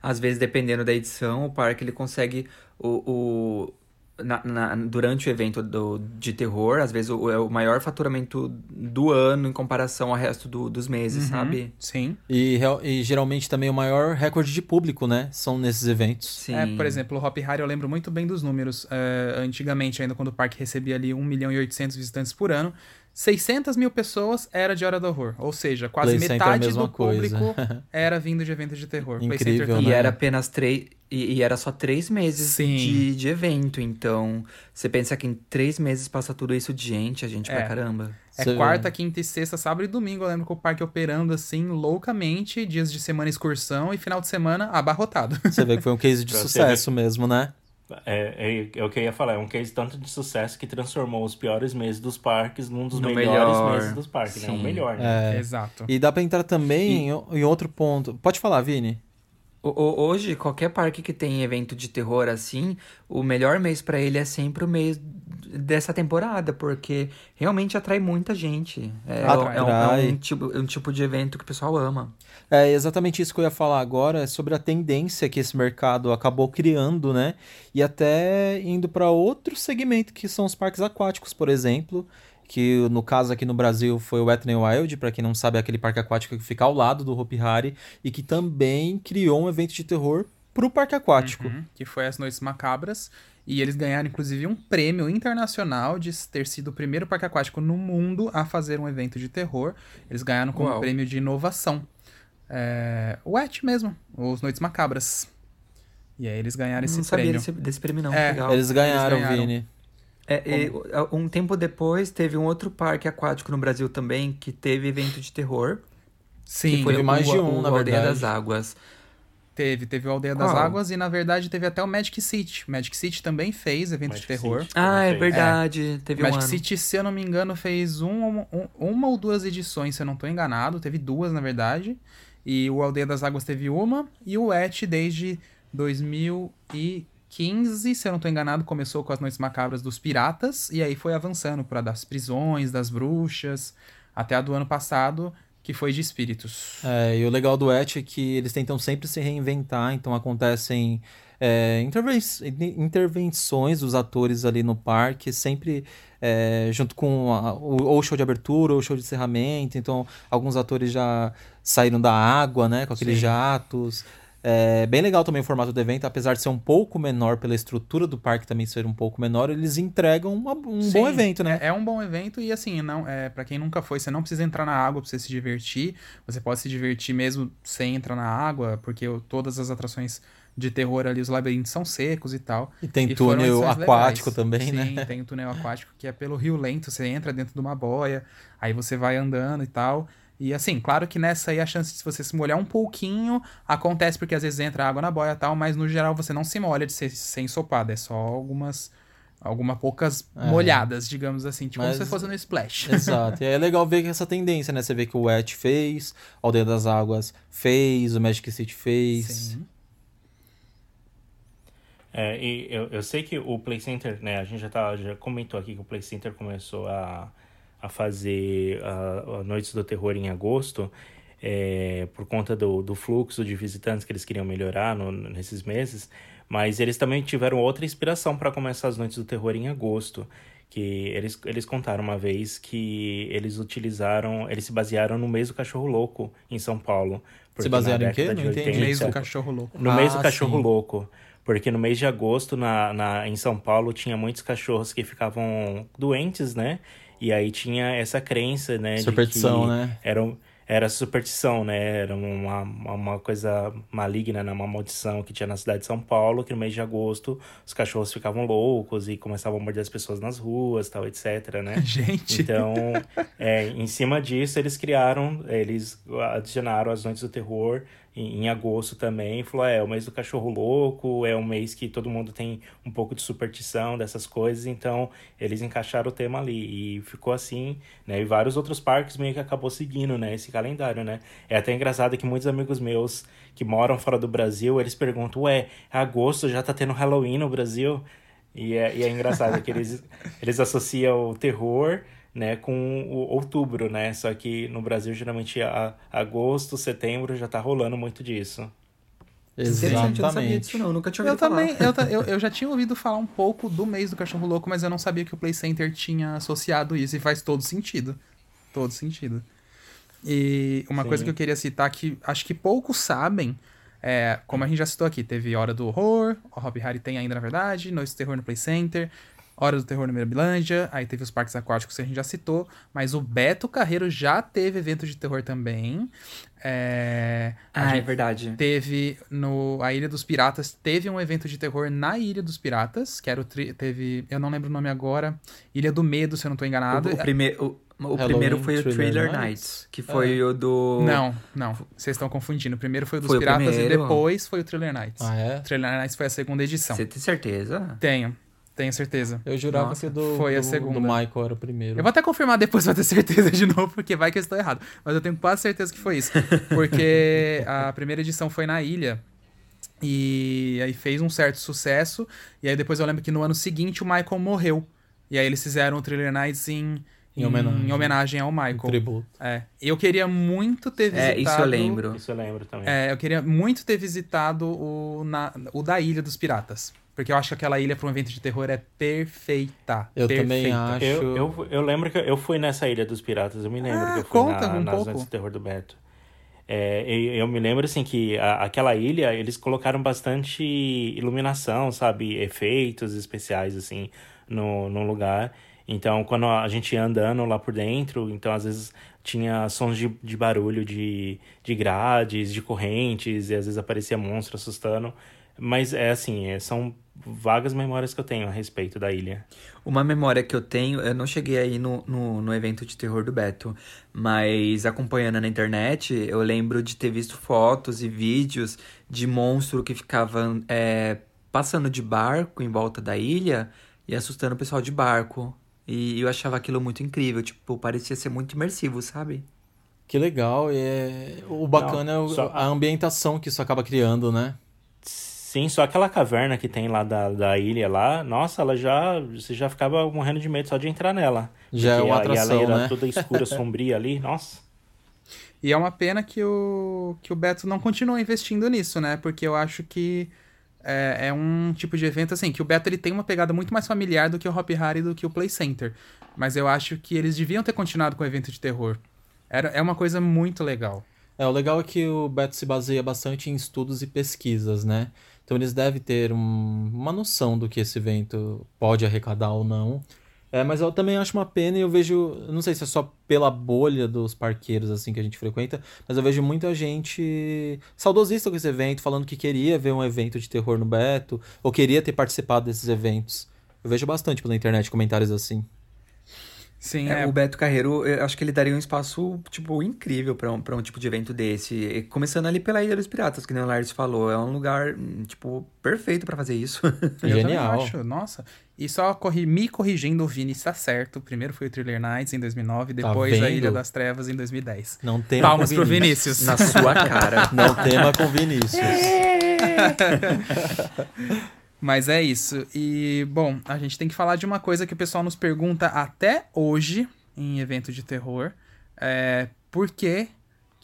Às vezes, dependendo da edição, o parque ele consegue o, o na, na, durante o evento do, de terror, às vezes o, é o maior faturamento do ano em comparação ao resto do, dos meses, uhum, sabe? Sim. E, e, geralmente também o maior recorde de público, né? São nesses eventos. Sim. É, por exemplo, o Hop Hari eu lembro muito bem dos números. Uh, antigamente, ainda quando o parque recebia ali 1 milhão e 800 visitantes por ano, 600 mil pessoas era de Hora do Horror. Ou seja, quase Play metade do coisa. público era vindo de eventos de terror. Incrível, né? E era apenas três. E, e, era só três meses de, de evento. Então, você pensa que em três meses passa tudo isso de gente, a gente é. pra caramba. É você quarta, quinta e sexta, sábado e domingo. Eu lembro que o parque operando assim, loucamente, dias de semana excursão e final de semana abarrotado. Você vê que foi um case de sucesso mesmo, né? É, é, é, o que eu ia falar, é um case tanto de sucesso que transformou os piores meses dos parques num dos no melhores melhor. meses dos parques, Sim. né? O melhor, né? É. Exato. E dá pra entrar também e... em outro ponto. Pode falar, Vini. Hoje, qualquer parque que tem evento de terror assim, o melhor mês para ele é sempre o mês dessa temporada, porque realmente atrai muita gente. É, é, um, é um, tipo, um tipo de evento que o pessoal ama. É exatamente isso que eu ia falar agora, é sobre a tendência que esse mercado acabou criando, né? E até indo para outro segmento que são os parques aquáticos, por exemplo, que no caso aqui no Brasil foi o n Wild, para quem não sabe é aquele parque aquático que fica ao lado do Hopi Hari e que também criou um evento de terror pro parque aquático. Uhum, que foi as Noites Macabras. E eles ganharam, inclusive, um prêmio internacional de ter sido o primeiro parque aquático no mundo a fazer um evento de terror. Eles ganharam como Uau. prêmio de inovação. É, o ET mesmo, os Noites Macabras. E aí eles ganharam esse não prêmio. Não sabia desse, desse, prêmio não, é, legal. Eles ganharam, eles ganharam. Vini. É, e, um tempo depois, teve um outro parque aquático no Brasil também, que teve evento de terror. Sim, foi teve o, mais de um, o, na o verdade. Aldeia das Águas. Teve, teve o Aldeia Qual? das Águas e, na verdade, teve até o Magic City. Magic City também fez evento Magic de terror. City, ah, é verdade. É. Teve Magic um ano. City, se eu não me engano, fez um, um, uma ou duas edições, se eu não estou enganado. Teve duas, na verdade. E o Aldeia das Águas teve uma. E o Et, desde 2015, se eu não estou enganado, começou com as Noites Macabras dos Piratas. E aí foi avançando para das prisões, das bruxas. Até a do ano passado, que foi de espíritos. É, e o legal do Et é que eles tentam sempre se reinventar, então acontecem é, interven intervenções dos atores ali no parque, sempre é, junto com a, o, ou show de abertura ou show de encerramento. Então, alguns atores já saíram da água, né, com aqueles Sim. jatos. É bem legal também o formato do evento, apesar de ser um pouco menor pela estrutura do parque também ser um pouco menor, eles entregam uma, um Sim, bom evento, né? É, é, um bom evento e assim, não é para quem nunca foi, você não precisa entrar na água para você se divertir. Você pode se divertir mesmo sem entrar na água, porque todas as atrações de terror ali, os labirintos são secos e tal. E tem e túnel aquático legais. também, Sim, né? Sim, tem o túnel aquático que é pelo Rio Lento, você entra dentro de uma boia, aí você vai andando e tal. E assim, claro que nessa aí a chance de você se molhar um pouquinho acontece porque às vezes entra água na boia e tal, mas no geral você não se molha de ser, ser ensopado, é só algumas algumas poucas é. molhadas, digamos assim, tipo mas, como se fosse no splash. Exato. E é legal ver essa tendência, né? Você vê que o Wet fez, o Aldeia das Águas fez, o Magic City fez. Sim. É, e eu, eu sei que o Play Center, né, a gente já, tá, já comentou aqui que o Play Center começou a a fazer a, a Noites do Terror em agosto, é, por conta do, do fluxo de visitantes que eles queriam melhorar no, nesses meses, mas eles também tiveram outra inspiração para começar as Noites do Terror em agosto, que eles, eles contaram uma vez que eles utilizaram, eles se basearam no mês do cachorro louco em São Paulo. Se basearam em quê? Não entendi. No mês do cachorro louco. No Ah, mês do cachorro sim. louco. Porque no mês de agosto, na, na, em São Paulo, tinha muitos cachorros que ficavam doentes, né? E aí tinha essa crença, né? de Superstição, que né? Era, era superstição, né? Era uma, uma coisa maligna, né? Uma maldição que tinha na cidade de São Paulo, que no mês de agosto os cachorros ficavam loucos e começavam a morder as pessoas nas ruas, tal, etc, né? Gente. Então, é, em cima disso, eles criaram, eles adicionaram as Noites do Terror em, agosto também. Falou, é, o mês do cachorro louco, é um mês que todo mundo tem um pouco de superstição dessas coisas, então eles encaixaram o tema ali e ficou assim, né? E vários outros parques meio que acabou seguindo, né, esse calendário, né? É até engraçado que muitos amigos meus que moram fora do Brasil, eles perguntam, ué, é agosto já tá tendo Halloween no Brasil? E é, e é engraçado que eles, eles associam o terror né, com o outubro, né? Só que no Brasil, geralmente, a, agosto, setembro já tá rolando muito disso. Interessante, eu não sabia disso Exatamente. não, nunca tinha Eu ouvido falar. também, eu, ta- eu, eu já tinha ouvido falar um pouco do mês do cachorro louco, mas eu não sabia que o Play Center tinha associado isso e faz todo sentido. Todo sentido. E uma Sim. coisa que eu queria citar que acho que poucos sabem, é, como a gente já citou aqui, teve Hora do Horror, o Hobby Harry tem ainda na verdade, Noite do Terror no Play Center, Hora do Terror no Mirabilândia, aí teve os parques aquáticos que a gente já citou, mas o Beto Carreiro já teve evento de terror também. É, Ah, é verdade. Teve no a Ilha dos Piratas, teve um evento de terror na Ilha dos Piratas, que era o tri- teve, eu não lembro o nome agora, Ilha do Medo, se eu não tô enganado. O, o, prime, o, o primeiro foi o Thriller Nights? Nights, que foi o do... Não, não, vocês estão confundindo. O primeiro foi o dos Foi o Piratas e depois foi o Thriller Nights. Ah, é? Thriller Nights foi a segunda edição. Você tem certeza? Tenho, tenho certeza. Eu jurava Nossa, que do, foi a do, segunda. do Michael era o primeiro. Eu vou até confirmar depois pra ter certeza de novo, porque vai que eu estou errado. Mas eu tenho quase certeza que foi isso. Porque a primeira edição foi na ilha. E aí fez um certo sucesso. E aí depois eu lembro que no ano seguinte o Michael morreu. E aí eles fizeram o Thriller Nights em, Em homenagem. em homenagem ao Michael. tributo. É. Eu queria muito ter visitado. É, isso eu lembro. Isso eu lembro também. É, eu queria muito ter visitado o, na- o da Ilha dos Piratas. Porque eu acho que aquela ilha para um evento de terror é perfeita. Eu também perfeita. acho. Eu, eu, eu lembro que eu fui nessa Ilha dos Piratas, eu me lembro Ah, que eu fui conta na, um nas pouco. Do Terror do Beto. É, e eu me lembro, assim, que a- aquela ilha, eles colocaram bastante iluminação, sabe? Efeitos especiais, assim, no, no lugar. Então, quando a gente ia andando lá por dentro, então, às vezes, tinha sons de, de barulho de, de grades, de correntes, e às vezes aparecia monstro assustando. Mas, é assim, é, são vagas memórias que eu tenho a respeito da ilha. Uma memória que eu tenho, eu não cheguei aí no, no, no evento de terror do Beto, mas acompanhando na internet, eu lembro de ter visto fotos e vídeos de monstro que ficavam é, passando de barco em volta da ilha e assustando o pessoal de barco. E eu achava aquilo muito incrível, tipo, parecia ser muito imersivo, sabe? Que legal. E é... O bacana é o- só- a ambientação que isso acaba criando, né? Sim, só aquela caverna que tem lá da, da ilha lá, nossa, ela já. Você já ficava morrendo de medo só de entrar nela. Já é uma a- E atração, ela era né? toda escura, sombria ali, nossa. E é uma pena que o, que o Beto não continua investindo nisso, né? Porque eu acho que é, é um tipo de evento, assim, que o Beto ele tem uma pegada muito mais familiar do que o Hop Harry e do que o Play Center. Mas eu acho que eles deviam ter continuado com o evento de terror. Era, é uma coisa muito legal. É, o legal é que o Beto se baseia bastante em estudos e pesquisas, né? Então eles devem ter um- uma noção do que esse evento pode arrecadar ou não. É, mas eu também acho uma pena e eu vejo, não sei se é só pela bolha dos parqueiros assim que a gente frequenta, mas eu vejo muita gente saudosista com esse evento, falando que queria ver um evento de terror no Beto, ou queria ter participado desses eventos. Eu vejo bastante pela internet comentários assim. Sim, É, é, o Beto Carreiro, eu acho que ele daria um espaço, tipo, incrível pra um, pra um tipo de evento desse. E Começando ali pela Ilha dos Piratas, que nem o Lars falou. É um lugar, hum, tipo, perfeito pra fazer isso. eu Genial. acho, nossa. E só corri, me corrigindo, o Vini está certo. Primeiro foi o Thriller Nights em 2009, depois a Tá vendo? Ilha das Trevas em 2010. Não tema Palmas com pro Vinícius. Na sua cara. Não tema com Vinícius. Mas é isso. E, bom, a gente tem que falar de uma coisa que o pessoal nos pergunta até hoje, em evento de terror. É, por que,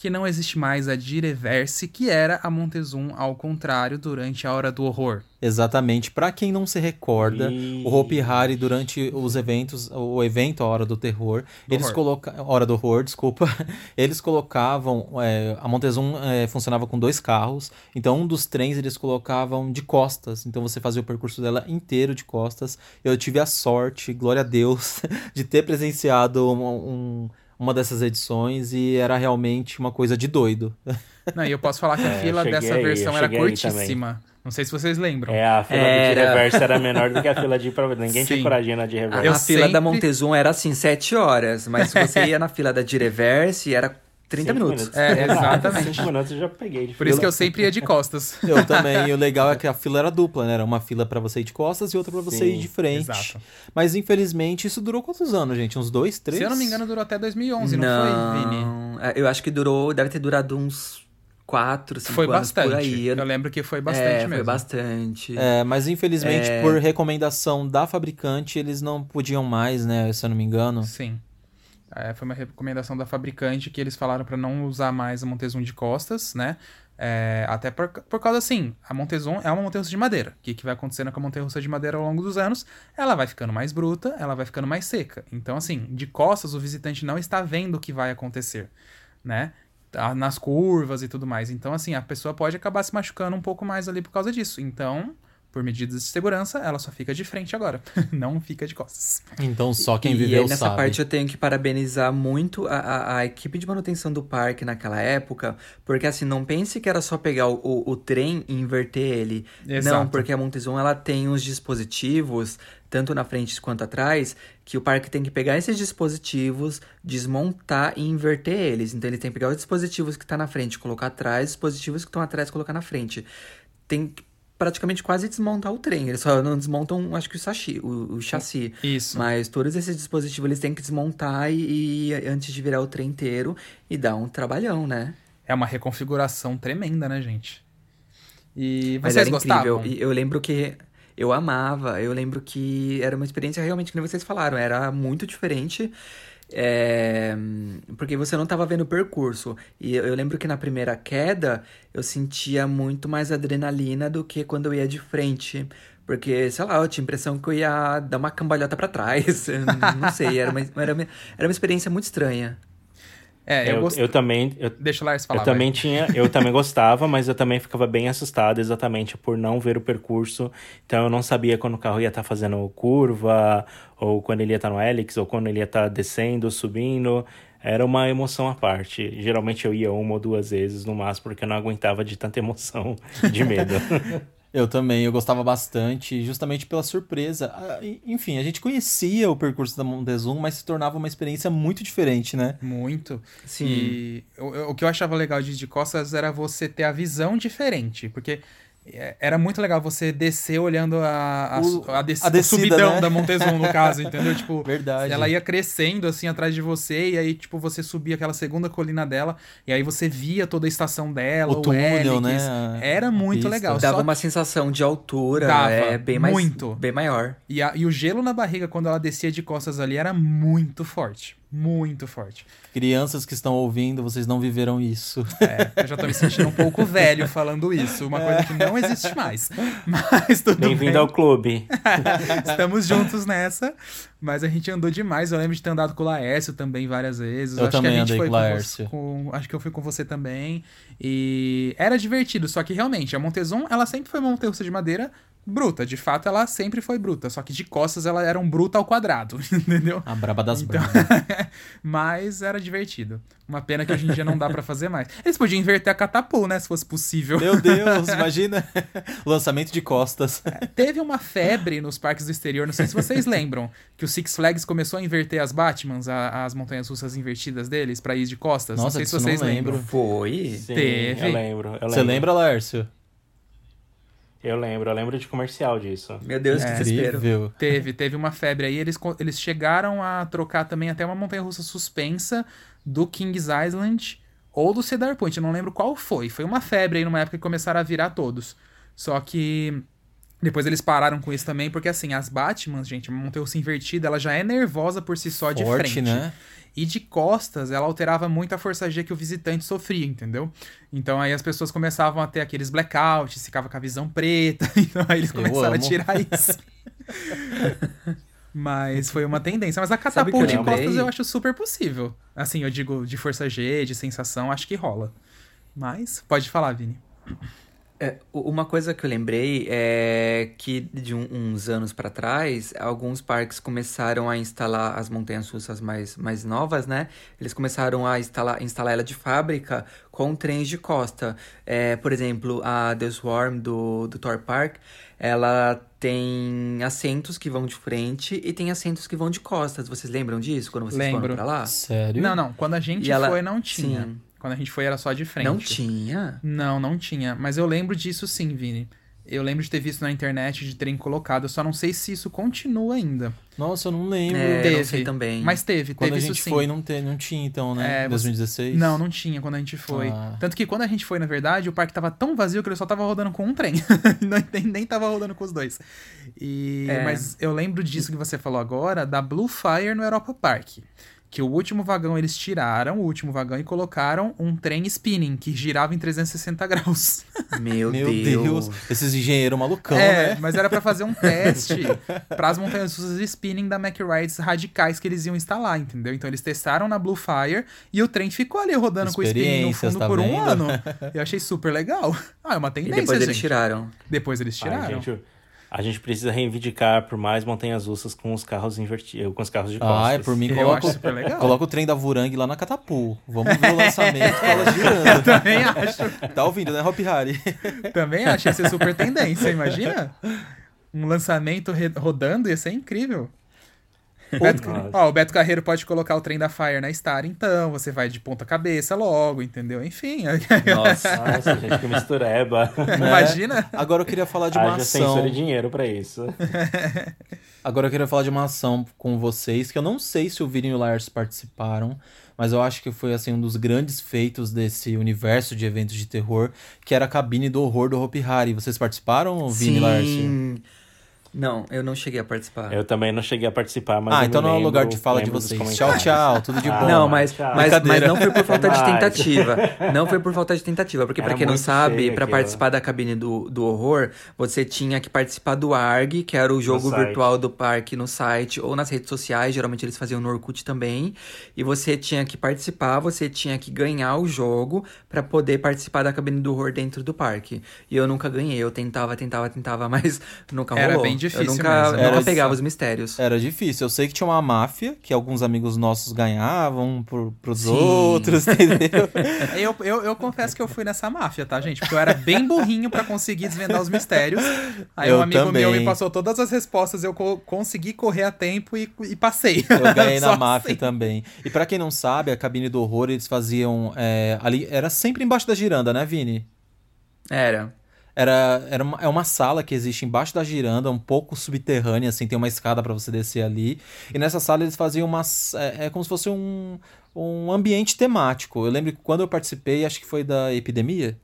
que não existe mais a Direverse, que era a Montezum ao contrário durante a Hora do Horror. Exatamente. Para quem não se recorda, E- o Hopi Hari durante os eventos, o evento A Hora do Terror, Do eles horror. colocavam, Hora do Horror, desculpa, eles colocavam, é, a Montezum é, funcionava com dois carros, então um dos trens eles colocavam de costas, então você fazia o percurso dela inteiro de costas. Eu tive a sorte, glória a Deus, de ter presenciado um- um- uma dessas edições e era realmente uma coisa de doido. Não, e eu posso falar que a É, fila dessa aí, versão era curtíssima. Não sei se vocês lembram. É, a fila Era. de reverso era menor do que a fila de. Ninguém Sim. tinha coragem na de A. Eu a fila da sempre- Montezum era assim, 7 horas. Mas se você ia na fila da Direverse, era 30 Cinco minutos. É, exatamente. Cinco minutos eu já peguei de Por isso que eu sempre ia de costas. Eu também. E o legal é que a fila era dupla, né? Era uma fila pra você ir de costas e outra pra você Sim, ir de frente. exato. Mas infelizmente isso durou quantos anos, gente? Uns dois, três? Se eu não me engano, durou até 2011, não, foi, Vini? É, Eu acho que durou, deve ter durado uns 4, 5 Foi anos bastante. por aí. Eu lembro que foi bastante é, mesmo. foi bastante. É, mas infelizmente É. por recomendação da fabricante eles não podiam mais, né? Se eu não me engano. Sim. É, foi uma recomendação da fabricante que eles falaram pra não usar mais a Montezum de costas, né? É, até por, por causa assim, a Montezum é uma montanha-russa de madeira. O que, que vai acontecendo com a montanha-russa de madeira ao longo dos anos? Ela vai ficando mais bruta, ela vai ficando mais seca. Então, assim, de costas o visitante não está vendo o que vai acontecer, né? Tá Nas curvas e tudo mais. Então, assim, a pessoa pode acabar se machucando um pouco mais ali por causa disso. Então, por medidas de segurança, ela só fica de frente agora. não fica de costas. Então só quem e viveu aí, nessa sabe. parte eu tenho que parabenizar muito a, a, a equipe de manutenção do parque naquela época, porque assim, não pense que era só pegar o, o, o trem e inverter ele. Exato. Não, porque a Montezum ela tem uns dispositivos, tanto na frente quanto atrás, que o parque tem que pegar esses dispositivos, desmontar e inverter eles. Então ele tem que pegar os dispositivos que tá na frente, colocar atrás, os dispositivos que estão atrás, colocar na frente. Tem que praticamente quase desmontar o trem. Eles só não desmontam, acho que o chassi, o, o chassi. Isso. Mas todos esses dispositivos eles têm que desmontar e, e antes de virar o trem inteiro e dar um trabalhão, né? É uma reconfiguração tremenda, né, gente? E Mas vocês era gostavam? incrível. E eu lembro que eu amava. Eu lembro que era uma experiência realmente nem vocês falaram. Era muito diferente. é, Porque você não estava vendo o percurso. E eu eu lembro que na primeira queda eu sentia muito mais adrenalina do que quando eu ia de frente. Porque, sei lá, eu tinha a impressão que eu ia dar uma cambalhota pra trás. Não sei, era uma, era uma, era uma experiência muito estranha. É, eu, Eu, gost... eu também... Eu... Deixa o Lars falar. eu também vai. tinha, eu também gostava, mas eu também ficava bem assustado exatamente por não ver o percurso. Então eu não sabia quando o carro ia estar fazendo curva, ou quando ele ia estar no helix, ou quando ele ia estar descendo, subindo. Era uma emoção à parte. Geralmente eu ia uma ou duas vezes no máximo, porque eu não aguentava de tanta emoção, de medo. Eu também, eu gostava bastante, justamente pela surpresa. Ah, Enfim, a gente conhecia o percurso da Montezum, mas se tornava uma experiência muito diferente, né? Muito. Sim. E o, o que eu achava legal de de costas era você ter a visão diferente. Porque era muito legal você descer olhando a, a, O- a, des- a descida, subidão né? da Montezum, no caso, entendeu? Tipo, Verdade. ela ia crescendo assim atrás de você, e aí, tipo, você subia aquela segunda colina dela, e aí você via toda a estação dela, O o, túnel, hélix. né? Era muito legal. Dava Só uma sensação de altura, Dava, é bem mais muito. bem maior. E, a- e o gelo na barriga quando ela descia de costas ali era muito forte. Muito forte. Crianças que estão ouvindo, vocês não viveram isso. É, eu já tô me sentindo um pouco velho falando isso. Uma coisa que não existe mais. Mas tudo bem. Bem-vindo ao clube. Estamos juntos nessa. Mas a gente andou demais. Eu lembro de ter andado com o Laércio também várias vezes. Eu acho também que a gente andei foi com o você- Laércio. com- acho que eu fui com você também. E era divertido. Só que realmente, a Montezum, ela sempre foi uma montanha de madeira bruta. De fato, ela sempre foi bruta. Só que de costas ela era um bruta ao quadrado. Entendeu? A braba das Então- brabas. Mas era divertido. Uma pena que hoje em dia não dá pra fazer mais. Eles podiam inverter a catapult, né? Se fosse possível. Meu Deus, imagina. Lançamento de costas. Teve uma febre nos parques do exterior, não sei se vocês lembram, que o Six Flags começou a inverter as Batmans, a- as montanhas russas invertidas deles, pra ir de costas. Nossa, não sei se vocês não lembram. lembro. Foi. Sim, Teve. eu lembro. Eu Você lembro. lembra, Lércio? Eu lembro, eu lembro de comercial disso. Meu Deus, que desespero. Incrível. Teve, teve uma febre aí. Eles, eles chegaram a trocar também até uma montanha russa suspensa do Kings Island ou do Cedar Point. Eu não lembro qual foi. Foi uma febre aí numa época que começaram a virar todos. Só que depois eles pararam com isso também, porque assim, as Batmans, gente, a montanha russa invertida, ela já é nervosa por si só de Forte, frente. né? E de costas, ela alterava muito a força G que o visitante sofria, entendeu? Então aí as pessoas começavam a ter aqueles blackouts, ficava com a visão preta, então aí eles começaram a tirar isso. Mas foi uma tendência. Mas a catapulta de costas eu acho super possível. Assim, eu digo de força G, de sensação, acho que rola. Mas, pode falar, Vini. É, uma coisa que eu lembrei é que de um- uns anos pra trás, alguns parques começaram a instalar as montanhas russas mais, mais novas, né? Eles começaram a instalar, instalar ela de fábrica com trens de costa. É, por exemplo, a The Swarm do, do Thor Park, ela tem assentos que vão de frente e tem assentos que vão de costas. Vocês lembram disso quando vocês Lembro. foram pra lá? Sério? Não, não. Quando a gente E ela- foi, não tinha. Sim. Quando a gente foi, era só de frente. Não tinha? Não, não tinha. Mas eu lembro disso sim, Vini. Eu lembro de ter visto na internet de trem colocado. Eu só não sei se isso continua ainda. Nossa, eu não lembro. É, Teve. não sei também. Mas teve, Quando teve a gente foi, não, te, não tinha, então, né? É, você- 2016? Não, não tinha quando a gente foi. Ah. Tanto que quando a gente foi, na verdade, o parque tava tão vazio que ele só tava rodando com um trem. Não- nem, nem tava rodando com os dois. E... É. Mas eu lembro disso que você falou agora, da Blue Fire no Europa Park. Que o último vagão eles tiraram, o último vagão, e colocaram um trem spinning, que girava em 360 graus. Meu, Meu Deus. Deus. Esses engenheiros malucão, é, né? mas era pra fazer um teste para as montanhas russas spinning da Mack Rides radicais que eles iam instalar, entendeu? Então eles testaram na Blue Fire e o trem ficou ali rodando com o spinning no fundo tá por um vendo? ano. Eu achei super legal. Ah, é uma E tendência, depois eles gente. tiraram. Depois eles Ai, tiraram. gente, a gente precisa reivindicar por mais montanhas russas com os carros invertidos, com os carros de costas. Ah, é por mim, Eu coloca, acho super legal. coloca o trem da Vurang lá na Catapu. Vamos ver o lançamento com ela girando. Também acho. Tá ouvindo, né, Hopi Hari? Também acho. Ia ser super tendência, imagina? Um lançamento rodando ia ser incrível. Beto- ó, o Beto Carreiro pode colocar o trem da Fire na Star, então. Você vai de ponta cabeça logo, entendeu? Enfim. Nossa. Nossa, gente, que mistureba. Imagina. Agora eu queria falar de uma Haja ação. censura e dinheiro pra isso. Agora eu queria falar de uma ação com vocês, que eu não sei se o Vini e o Lars participaram, mas eu acho que foi assim um dos grandes feitos desse universo de eventos de terror, que era a cabine do horror do Hopi Hari. Vocês participaram, Vini e Lars? Sim. Não, eu não cheguei a participar. Eu também não cheguei a participar, mas. Ah, eu então me não é o lugar de fala de vocês. Tchau, tchau, tudo de Ah, bom. Não, mas, tchau. mas, mas não foi por falta de tentativa. Não foi por falta de tentativa. Porque, pra Era quem não sabe, aquilo. participar da cabine do, do horror, você tinha que participar do ARG, que era o jogo site. virtual do parque no site ou nas redes sociais. Geralmente eles faziam no Orkut também. E você tinha que participar, você tinha que ganhar o jogo pra poder participar da cabine do horror dentro do parque. E eu nunca ganhei. Eu tentava, tentava, tentava, mas nunca Era rolou. bem difícil Eu nunca, mesmo. nunca Era pegava os mistérios. Era difícil. Eu sei que tinha uma máfia, que alguns amigos nossos ganhavam pro, pros Sim. outros, entendeu? Eu, eu, eu confesso que eu fui nessa máfia, tá, gente? Porque eu era bem burrinho pra conseguir desvendar os mistérios. Aí Eu um amigo meu também. me passou todas as respostas, eu co- consegui correr a tempo e, e passei. Eu ganhei na máfia assim. também. E pra quem não sabe, a cabine do horror, eles faziam é, ali. Era sempre embaixo da giranda, né, Vini? Era. Era, era uma, é uma sala que existe embaixo da giranda, um pouco subterrânea, assim, tem uma escada pra você descer ali. E nessa sala eles faziam umas. É, é como se fosse um, um ambiente temático. Eu lembro que quando eu participei, acho que foi da epidemia.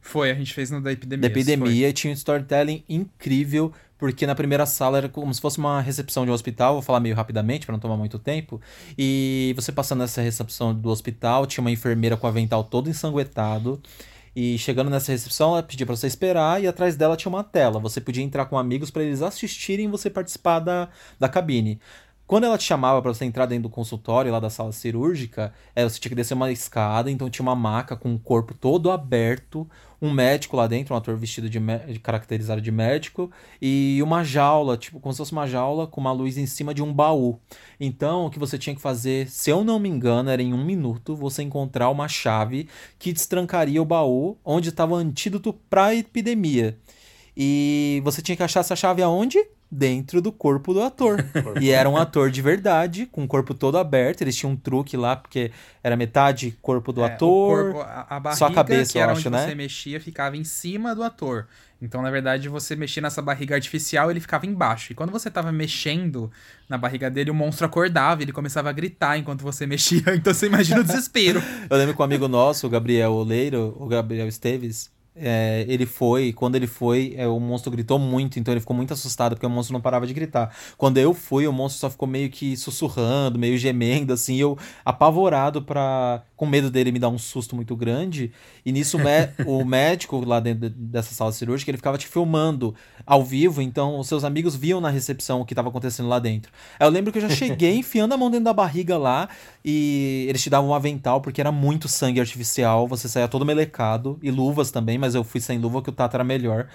Foi, a gente fez no da epidemia. da epidemia e tinha um storytelling incrível, porque na primeira sala era como se fosse uma recepção de um hospital, vou falar meio rapidamente para não tomar muito tempo. E você passando nessa recepção do hospital, tinha uma enfermeira com o avental todo ensanguentado. E chegando nessa recepção, ela pedia para você esperar e atrás dela tinha uma tela. Você podia entrar com amigos para eles assistirem você participar da, da cabine. Quando ela te chamava para você entrar dentro do consultório lá da sala cirúrgica, é, você tinha que descer uma escada, então tinha uma maca com o corpo todo aberto, um médico lá dentro, um ator vestido de, caracterizado de médico, e uma jaula, tipo, como se fosse uma jaula com uma luz em cima de um baú. Então, o que você tinha que fazer, se eu não me engano, era em um minuto você encontrar uma chave que destrancaria o baú onde estava o antídoto para a epidemia. E você tinha que achar essa chave aonde? Dentro do corpo do ator. e era um ator de verdade, com o corpo todo aberto. Eles tinham um truque lá, porque era metade corpo do É, o ator. corpo- a, a barriga, só a cabeça, que eu era acho, onde né? você mexia, ficava em cima do ator. Então, na verdade, você mexia nessa barriga artificial, ele ficava embaixo. E quando você tava mexendo na barriga dele, o monstro acordava, ele começava a gritar enquanto você mexia. Então você imagina o desespero. Eu lembro que um amigo nosso, o Gabriel Oleiro, o Gabriel Esteves, é, ele foi, quando ele foi, é, o monstro gritou muito, então ele ficou muito assustado porque o monstro não parava de gritar. Quando eu fui, o monstro só ficou meio que sussurrando, meio gemendo, assim, eu apavorado para com medo dele me dar um susto muito grande. E nisso o médico lá dentro dessa sala cirúrgica, ele ficava te filmando ao vivo, então os seus amigos viam na recepção o que estava acontecendo lá dentro. Eu lembro que eu já cheguei enfiando a mão dentro da barriga lá e eles te davam um avental porque era muito sangue artificial, você saía todo melecado e luvas também, mas eu fui sem luva que o tato era melhor.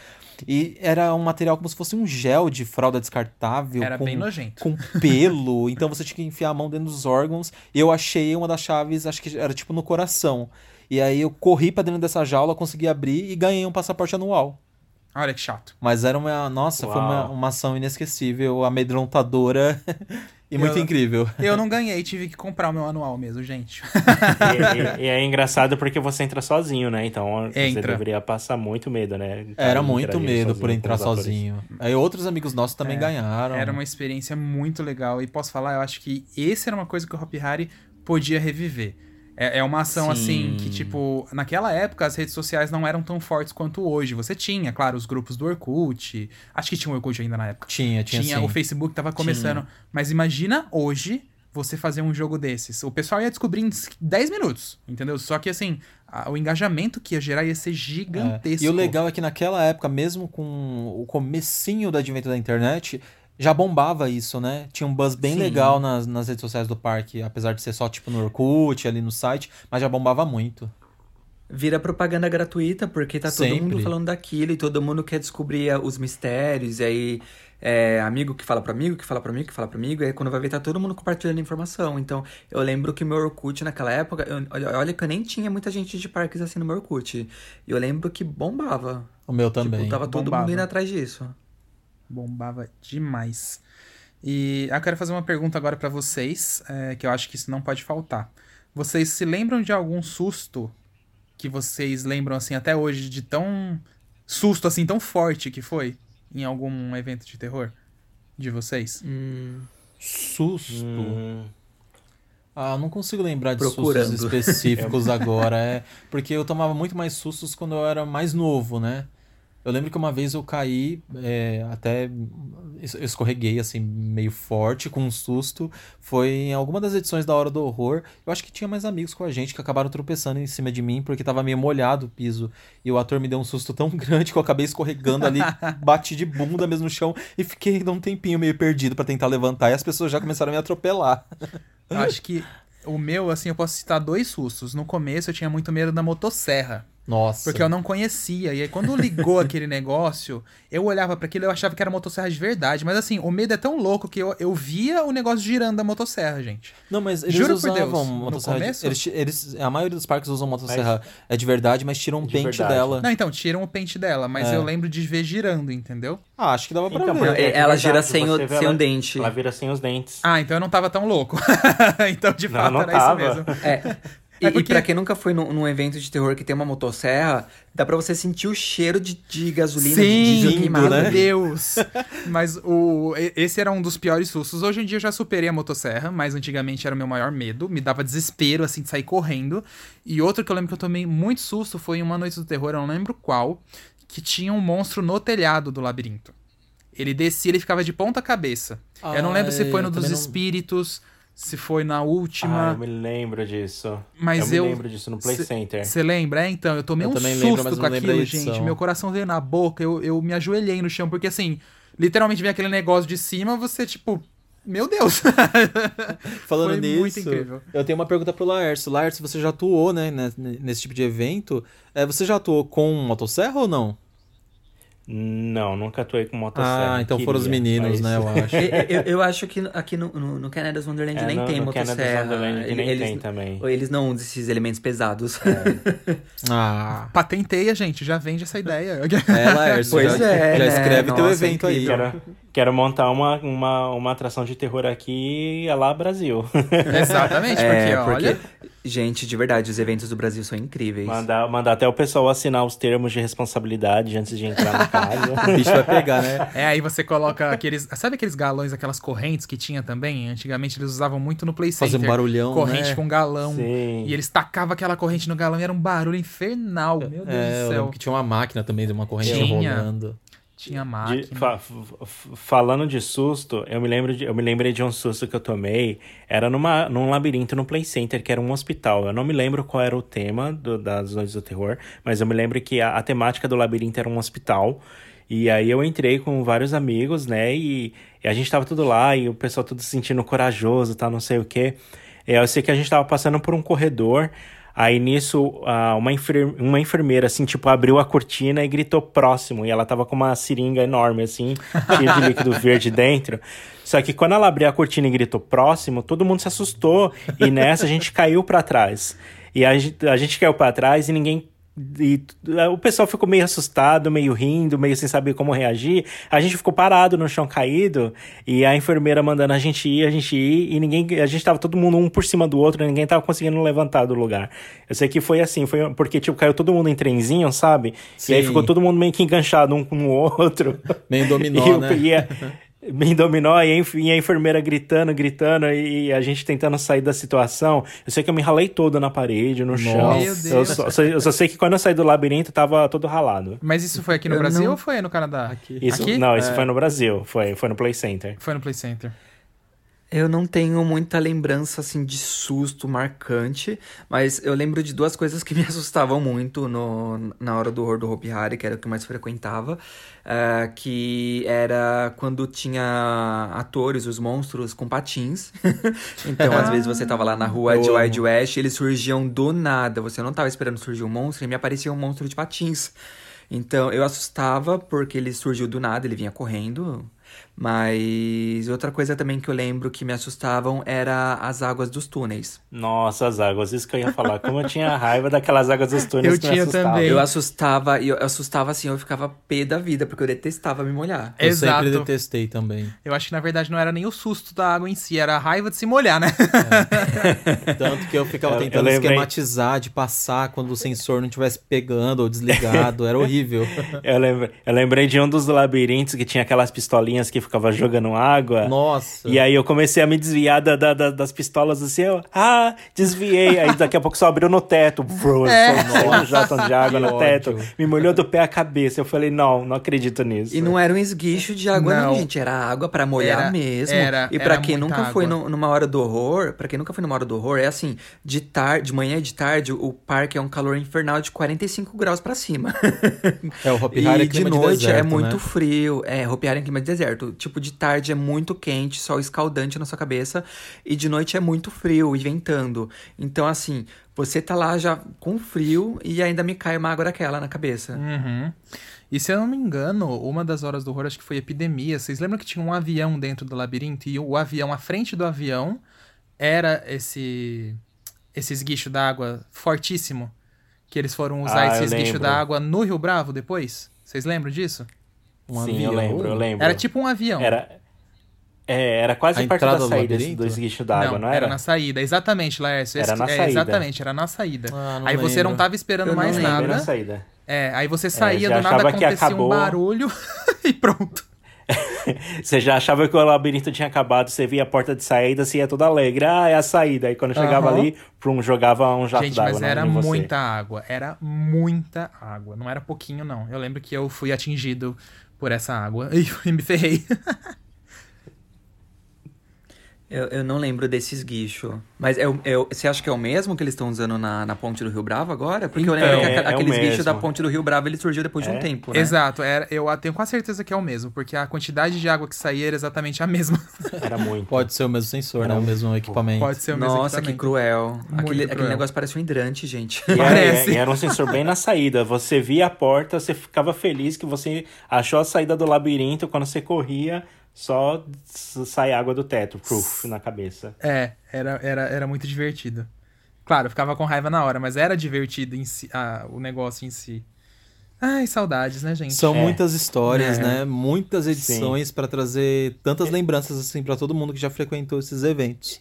E era um material como se fosse um gel de fralda descartável. Era com, bem nojento. Com pelo. então você tinha que enfiar a mão dentro dos órgãos. E eu achei uma das chaves, acho que era tipo no coração. E aí eu corri pra dentro dessa jaula, consegui abrir e ganhei um passaporte anual. Olha que chato. Mas era uma. Nossa, Uau. foi uma, uma ação inesquecível, amedrontadora. E muito eu, incrível. Eu não ganhei, tive que comprar o meu anual mesmo, gente. e, e, e, é engraçado porque você entra sozinho, né? Então entra. você deveria passar muito medo, né? Era muito medo por entrar sozinho. Aí outros amigos nossos também é, ganharam. Era uma experiência muito legal. E posso falar, eu acho que esse era uma coisa que o Hop Harry podia reviver. É, é uma ação Sim. assim que, tipo, naquela época as redes sociais não eram tão fortes quanto hoje. Você tinha, claro, os grupos do Orkut. Acho que tinha o Orkut ainda na época. Tinha, tinha. Tinha sim. o Facebook tava começando. Tinha. Mas imagina hoje você fazer um jogo desses. O pessoal ia descobrir em 10 minutos, entendeu? Só que assim, a, o engajamento que ia gerar ia ser gigantesco. É. E o legal é que naquela época, mesmo com o comecinho do advento da internet, já bombava isso, né? Tinha um buzz bem Sim. legal nas, nas redes sociais do parque, apesar de ser só tipo no Orkut, ali no site, mas já bombava muito. Vira propaganda gratuita, porque tá todo Sempre. mundo falando daquilo e todo mundo quer descobrir os mistérios, e aí é, amigo que fala para amigo, que fala para amigo, que fala para amigo, e aí quando vai ver tá todo mundo compartilhando informação. Então, eu lembro que meu Orkut naquela época, eu, olha, que eu nem tinha muita gente de parques assim no meu Orkut. E eu lembro que bombava. O meu também. Tipo, tava todo bombava. mundo indo atrás disso. Bombava demais. E eu quero fazer uma pergunta agora para vocês, é, que eu acho que isso não pode faltar. Vocês se lembram de algum susto que vocês lembram assim até hoje de tão susto assim tão forte que foi em algum evento de terror de vocês? Hum. Susto. Hum. Ah, não consigo lembrar de Procurando. sustos específicos agora, é porque eu tomava muito mais sustos quando eu era mais novo, né? Eu lembro que uma vez eu caí, é, até escorreguei assim, meio forte, com um susto. Foi em alguma das edições da Hora do Horror. Eu acho que tinha mais amigos com a gente que acabaram tropeçando em cima de mim, porque tava meio molhado o piso. E o ator me deu um susto tão grande que eu acabei escorregando ali, bati de bunda mesmo no chão e fiquei um tempinho meio perdido para tentar levantar. E as pessoas já começaram a me atropelar. Eu acho que o meu, assim, eu posso citar dois sustos. No começo eu tinha muito medo da motosserra. Nossa. Porque eu não conhecia. E aí, quando ligou aquele negócio, eu olhava para aquilo e eu achava que era motosserra de verdade. Mas assim, o medo é tão louco que eu, eu via o negócio girando da motosserra, gente. Não, mas eles Juro usavam por Deus, motosserra. No começo? Eles, eles, a maioria dos parques usam motosserra mas, é de verdade, mas tiram um pente verdade. dela. Não, então, tiram o pente dela, mas é. eu lembro de ver girando, entendeu? Ah, acho que dava pra então, ver. É, ela gira sem, o, sem um dente. Ela vira sem os dentes. Ah, então eu não tava tão louco. então, de não, fato, não era tava. isso mesmo. É. E, é porque... pra quem nunca foi num, num, evento de terror que tem uma motosserra, dá pra você sentir o cheiro de, de gasolina, Sim, de diesel queimado. Meu Deus! mas o, esse era um dos piores sustos. Hoje em dia eu já superei a motosserra, mas antigamente era o meu maior medo. Me dava desespero, assim, de sair correndo. E outro que eu lembro que eu tomei muito susto foi em uma noite do terror, eu não lembro qual, que tinha um monstro no telhado do labirinto. Ele descia, ele ficava de ponta cabeça. eu não lembro se foi no dos não... se foi na última. Ah, eu me lembro disso. Mas eu, eu me lembro disso no Play Center. Você lembra? É, então, eu tomei eu um susto lembro, com aquilo, gente. Meu coração veio na boca, eu, eu me ajoelhei no chão, porque assim, literalmente vem aquele negócio de cima, você, tipo. Meu Deus! Falando Foi nisso, muito incrível. eu tenho uma pergunta pro Laércio. Laércio, você já atuou, né, nesse tipo de evento. É, você já atuou com motosserra ou não? Não, nunca atuei com motosserra. Ah, então queria, foram os meninos, mas... né, eu acho. eu, eu, acho que aqui no, no, no Canada's Wonderland é, nem no, tem no motosserra. Canada's Wonderland nem eles, tem também. Eles não usam esses elementos pesados. É. ah. Patenteia, gente, já vende essa ideia. É, Laércio, pois já, é, já escreve né? teu Nossa, evento aí. Quero, quero montar uma, uma, uma atração de terror aqui, é lá Brasil. Exatamente, porque, é, porque... olha... Gente, de verdade, os eventos do Brasil são incríveis. Mandar, mandar até o pessoal assinar os termos de responsabilidade antes de entrar na casa. O bicho vai pegar, né? É, aí você coloca aqueles. Sabe aqueles galões, aquelas correntes que tinha também? Antigamente eles usavam muito no Play Fazer Center. um barulhão, Corrente né? com galão. Sim. E eles tacavam aquela corrente no galão e era um barulho infernal. Meu Deus É, do céu. que tinha uma máquina também, de uma corrente Tinha. rolando. Tinha De- máquina. fa- f- falando de susto, eu me lembro de, eu me lembrei de um susto que eu tomei. Era numa, num labirinto no Play Center, que era um hospital. Eu não me lembro qual era o tema do- das Noites do Terror, mas eu me lembro que a, a temática do labirinto era um hospital. E aí eu entrei com vários amigos, né? E, e a gente tava tudo lá, e o pessoal tudo se sentindo corajoso, tá? Não sei o quê. Aí eu sei que a gente tava passando por um corredor. Aí nisso, uma, enfer- uma enfermeira, assim, tipo, abriu a cortina e gritou próximo. E ela tava com uma seringa enorme, assim, cheia de líquido verde dentro. Só que quando ela abriu a cortina e gritou próximo, todo mundo se assustou. E nessa a gente caiu pra trás. E a gente, a gente caiu pra trás e ninguém. E o pessoal ficou meio assustado, meio rindo, meio sem saber como reagir. A gente ficou parado no chão caído e a enfermeira mandando a gente ir, a gente ir, e ninguém. A gente tava todo mundo um por cima do outro, ninguém tava conseguindo levantar do lugar. Eu sei que foi assim, foi porque, tipo, caiu todo mundo em trenzinho, sabe? E aí Sim. ficou todo mundo meio que enganchado um com o outro. Meio dominó, e, né? e me dominou e a, enf- e a enfermeira gritando, gritando e a gente tentando sair da situação. Eu sei que eu me ralei todo na parede, no chão. Meu Eu Deus. só, só- eu só sei que quando eu saí do labirinto tava todo ralado. Mas isso foi aqui no Eu Brasil não- ou foi no Canadá? Aqui. Isso, Aqui? Não, isso foi no Brasil, foi, foi no Play Center. Foi no Play Center. Eu não tenho muita lembrança, assim, de susto marcante, mas eu lembro de duas coisas que me assustavam muito no, na hora do horror do Hopi Hari, que era o que eu mais frequentava, eh, que era quando tinha atores, os monstros, com patins. então, às vezes, você tava lá na rua de. Wild West, eles surgiam do nada, você não tava esperando surgir um monstro, e me aparecia um monstro de patins. Então, eu assustava porque ele surgiu do nada, ele vinha correndo. Mas outra coisa também que eu lembro que me assustavam era as águas dos túneis. Nossa, as águas, isso que eu ia falar. Como eu tinha raiva daquelas águas dos túneis Eu que me tinha assustavam. também. Eu assustava, e eu assustava assim, eu ficava pé da vida, porque eu detestava me molhar. Eu Exato. sempre detestei também. Eu acho que na verdade não era nem o susto da água em si, era a raiva de se molhar, né? Tanto que eu ficava Eu- eu tentando lembrei- esquematizar de passar quando o sensor não estivesse pegando ou desligado. Era horrível. Eu, lembra- eu lembrei de um dos labirintos que tinha aquelas pistolinhas que ficava jogando água. Nossa. E aí eu comecei a me desviar da- da- da- das pistolas do céu. Ah, desviei. Aí daqui a pouco só abriu no teto. Bro, É. um jato de água Que no teto. Me molhou do pé à cabeça. Eu falei, não, não acredito nisso. E não era um esguicho de água, não, Não. gente. Era água pra molhar Era- mesmo. era- e pra era quem nunca foi água. no- numa hora do horror, pra quem nunca foi numa hora do horror, é assim: de tarde, de manhã e de tarde, o parque é um calor infernal de 45 graus pra cima. É, o Hopi Hari é e de clima de noite é deserto, muito né? frio. É, Hopi Hari é clima de deserto. Tipo, de tarde é muito quente, sol escaldante na sua cabeça. E de noite é muito frio e ventando. Então, assim, você tá lá já com frio e ainda me cai uma água daquela na cabeça. Uhum. E se eu não me engano, uma das horas do horror acho que foi epidemia. Vocês lembram que tinha um avião dentro do labirinto e o avião, à frente do avião, era esse esse esguicho d'água fortíssimo? Que eles foram usar Ah, esse esguicho d'água no Rio Bravo depois? Vocês lembram disso? Um Sim, avião. eu lembro, eu lembro. Era tipo um avião. Era, é, era quase A perto entrada da do saída labirinto? do esguicho d'água, não, era? era? na saída, exatamente, Laércio. Era na é, saída. Exatamente, era na saída. Ah, não aí você lembro. não tava esperando Eu não mais lembro. Bem na nada. saída. É, aí você saía já do nada, acontecia um barulho e pronto. Você já achava que o labirinto tinha acabado, você via a porta de saída, você ia todo alegre. Ah, é a saída. Aí quando chegava Aham. ali, prum, jogava um jato Gente, d'água mas na- era você. muita água. Era muita água. Não era pouquinho, não. Eu lembro que eu fui atingido por essa água e me ferrei. Eu, eu não lembro desse esguicho. Mas é, o- é o- você acha que é o mesmo que eles estão usando na, na ponte do Rio Bravo agora? Porque eu Então, lembro que é- aca- é o aquele esguicho mesmo. da ponte do Rio Bravo ele surgiu depois de um É? tempo, né? Exato, era, eu tenho quase certeza que é o mesmo, porque a quantidade de água que saía era exatamente a mesma. Era muito. Pode ser o mesmo sensor, né? O mesmo equipamento. Pode ser o mesmo Nossa, que equipamento. cruel. Aquele, aquele cruel. negócio parece um hidrante, gente. E era, Parece. e era um sensor bem na saída. Você via a porta, você ficava feliz que você achou a saída do labirinto. Quando você corria, só sai água do teto, proof, na cabeça. É, era, era, era muito divertido. Claro, eu ficava com raiva na hora, mas era divertido em si, ah, o negócio em si. Ai, saudades, né, gente? São É. muitas histórias, É. né? Muitas edições pra trazer tantas lembranças assim pra todo mundo que já frequentou esses eventos.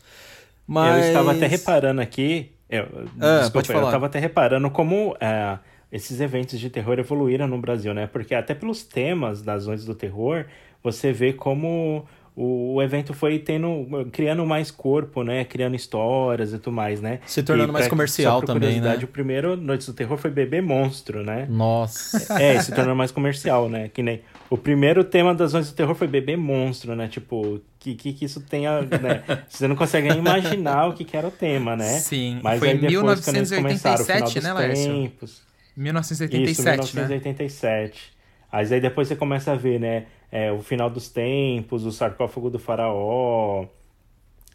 Mas Eu estava até reparando aqui Eu, Ah, desculpa, pode falar. eu tava até reparando como é, esses eventos de terror evoluíram no Brasil, né? Porque até pelos temas das noites do terror, você vê como o, evento foi tendo, criando mais corpo, né? Criando histórias e tudo mais, né? Se tornando E mais pra- comercial também, né? O primeiro Noites do Terror foi Bebê Monstro, né? Nossa. É, se tornou mais comercial, né? Que nem o primeiro tema das Noites do Terror foi Bebê Monstro, né? Tipo, que que, que isso tenha, né? Você não consegue nem imaginar o que, que era o tema, né? Sim, Mas foi aí depois, quando eles começaram, o final 1987, né, Laércio? tempos, Isso, 1987, né? 1987. Mas aí depois você começa a ver, né? É, o final dos tempos, o sarcófago do faraó,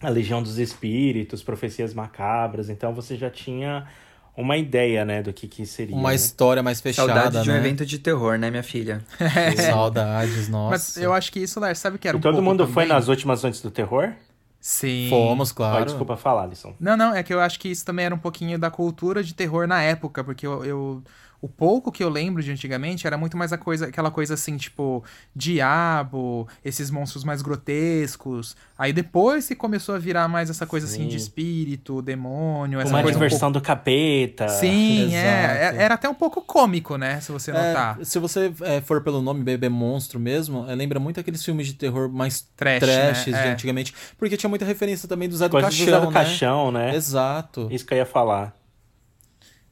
a legião dos espíritos, profecias macabras. Então você já tinha uma ideia, né, do que, que seria. Uma né? história mais fechada, Saudade de um né? evento de terror, né, minha filha? Saudades, nossa. Mas eu acho que isso, Laércio, sabe que era E um todo mundo foi também? nas últimas noites do terror? Sim. Fomos, claro. desculpa falar, Alisson. Não, não, é que eu acho que isso também era um pouquinho da cultura de terror na época, porque eu, eu- o pouco que eu lembro de antigamente era muito mais a coisa, aquela coisa assim, tipo, diabo, esses monstros mais grotescos. Aí depois que começou a virar mais essa coisa assim de Sim. espírito, demônio, essa Uma coisa um diversão pouco... do capeta. Sim, é, é- era até um pouco cômico, né, se você É, notar. se você é, for pelo nome Bebê Monstro mesmo, é, lembra muito aqueles filmes de terror mais Trash, trashes né? de É. antigamente. Porque tinha muita referência também do Zé do Coisas do Caixão, Zé do né? Caixão, né? Exato. Isso que eu ia falar.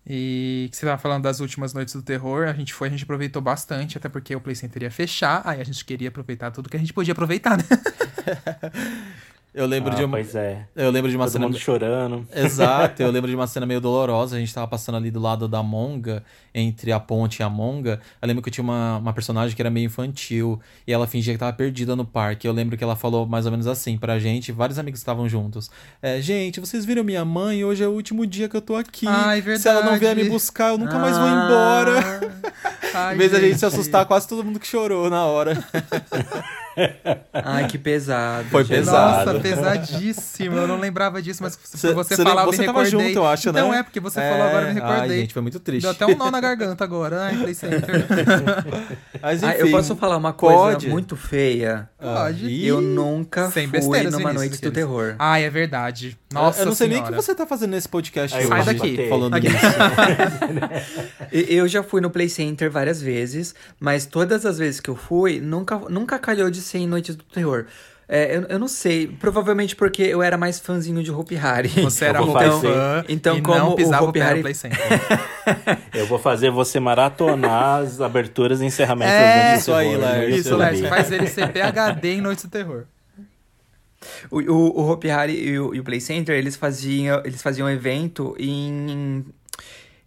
E que você tava falando das últimas noites do terror, a gente foi, a gente aproveitou bastante, até porque o Play Center ia fechar, aí a gente queria aproveitar tudo que a gente podia aproveitar, né? Eu lembro Ah, de uma, Pois é. eu lembro de uma Todo cena mundo chorando. Exato, eu lembro de uma cena meio dolorosa. A gente tava passando ali do lado da Monga, entre a ponte e a Monga. Eu lembro que eu tinha uma, uma personagem que era meio infantil e ela fingia que tava perdida no parque. Eu lembro que ela falou mais ou menos assim pra gente, vários amigos estavam juntos. É, gente, vocês viram minha mãe? Hoje é o último dia que eu tô aqui. Ai, Se ela não vier me verdade. buscar, eu nunca mais vou embora. Ai, em vez da gente se assustar, quase todo mundo que chorou na hora. Ai, que pesado. Foi gente. pesado. Nossa, pesadíssimo. Eu não lembrava disso, mas por você cê falar, lembra- eu me você tava recordei. junto, eu acho, né? Não é, porque você falou agora, eu me É, recordei. Ai, gente, foi muito triste. Deu até um nó na garganta agora. Ai, Play Center. Mas, Ah, eu enfim, posso falar uma coisa pode? muito feia? Pode. Ih, Eu nunca Sem fui numa noite do terror. Ai, é verdade. Nossa eu não sei nem o que você tá fazendo nesse podcast Aí Sai daqui. falando Aqui. disso. E- Eu já fui no Play Center várias vezes, mas todas as vezes que eu fui, nunca, nunca calhou de ser em noites do terror. É, eu, eu não sei, provavelmente porque eu era mais fãzinho de Hopi Hari. Você era fazer. fã Então, e como não o pisava o Hari- Play Center. Eu vou fazer você maratonar as aberturas e encerramentos É, do isso aí, terror Laércio. Isso, faz ele ser PHD em Noites do Terror. O, o, o Hopi Hari e o, e o Play Center, eles faziam, eles faziam evento em,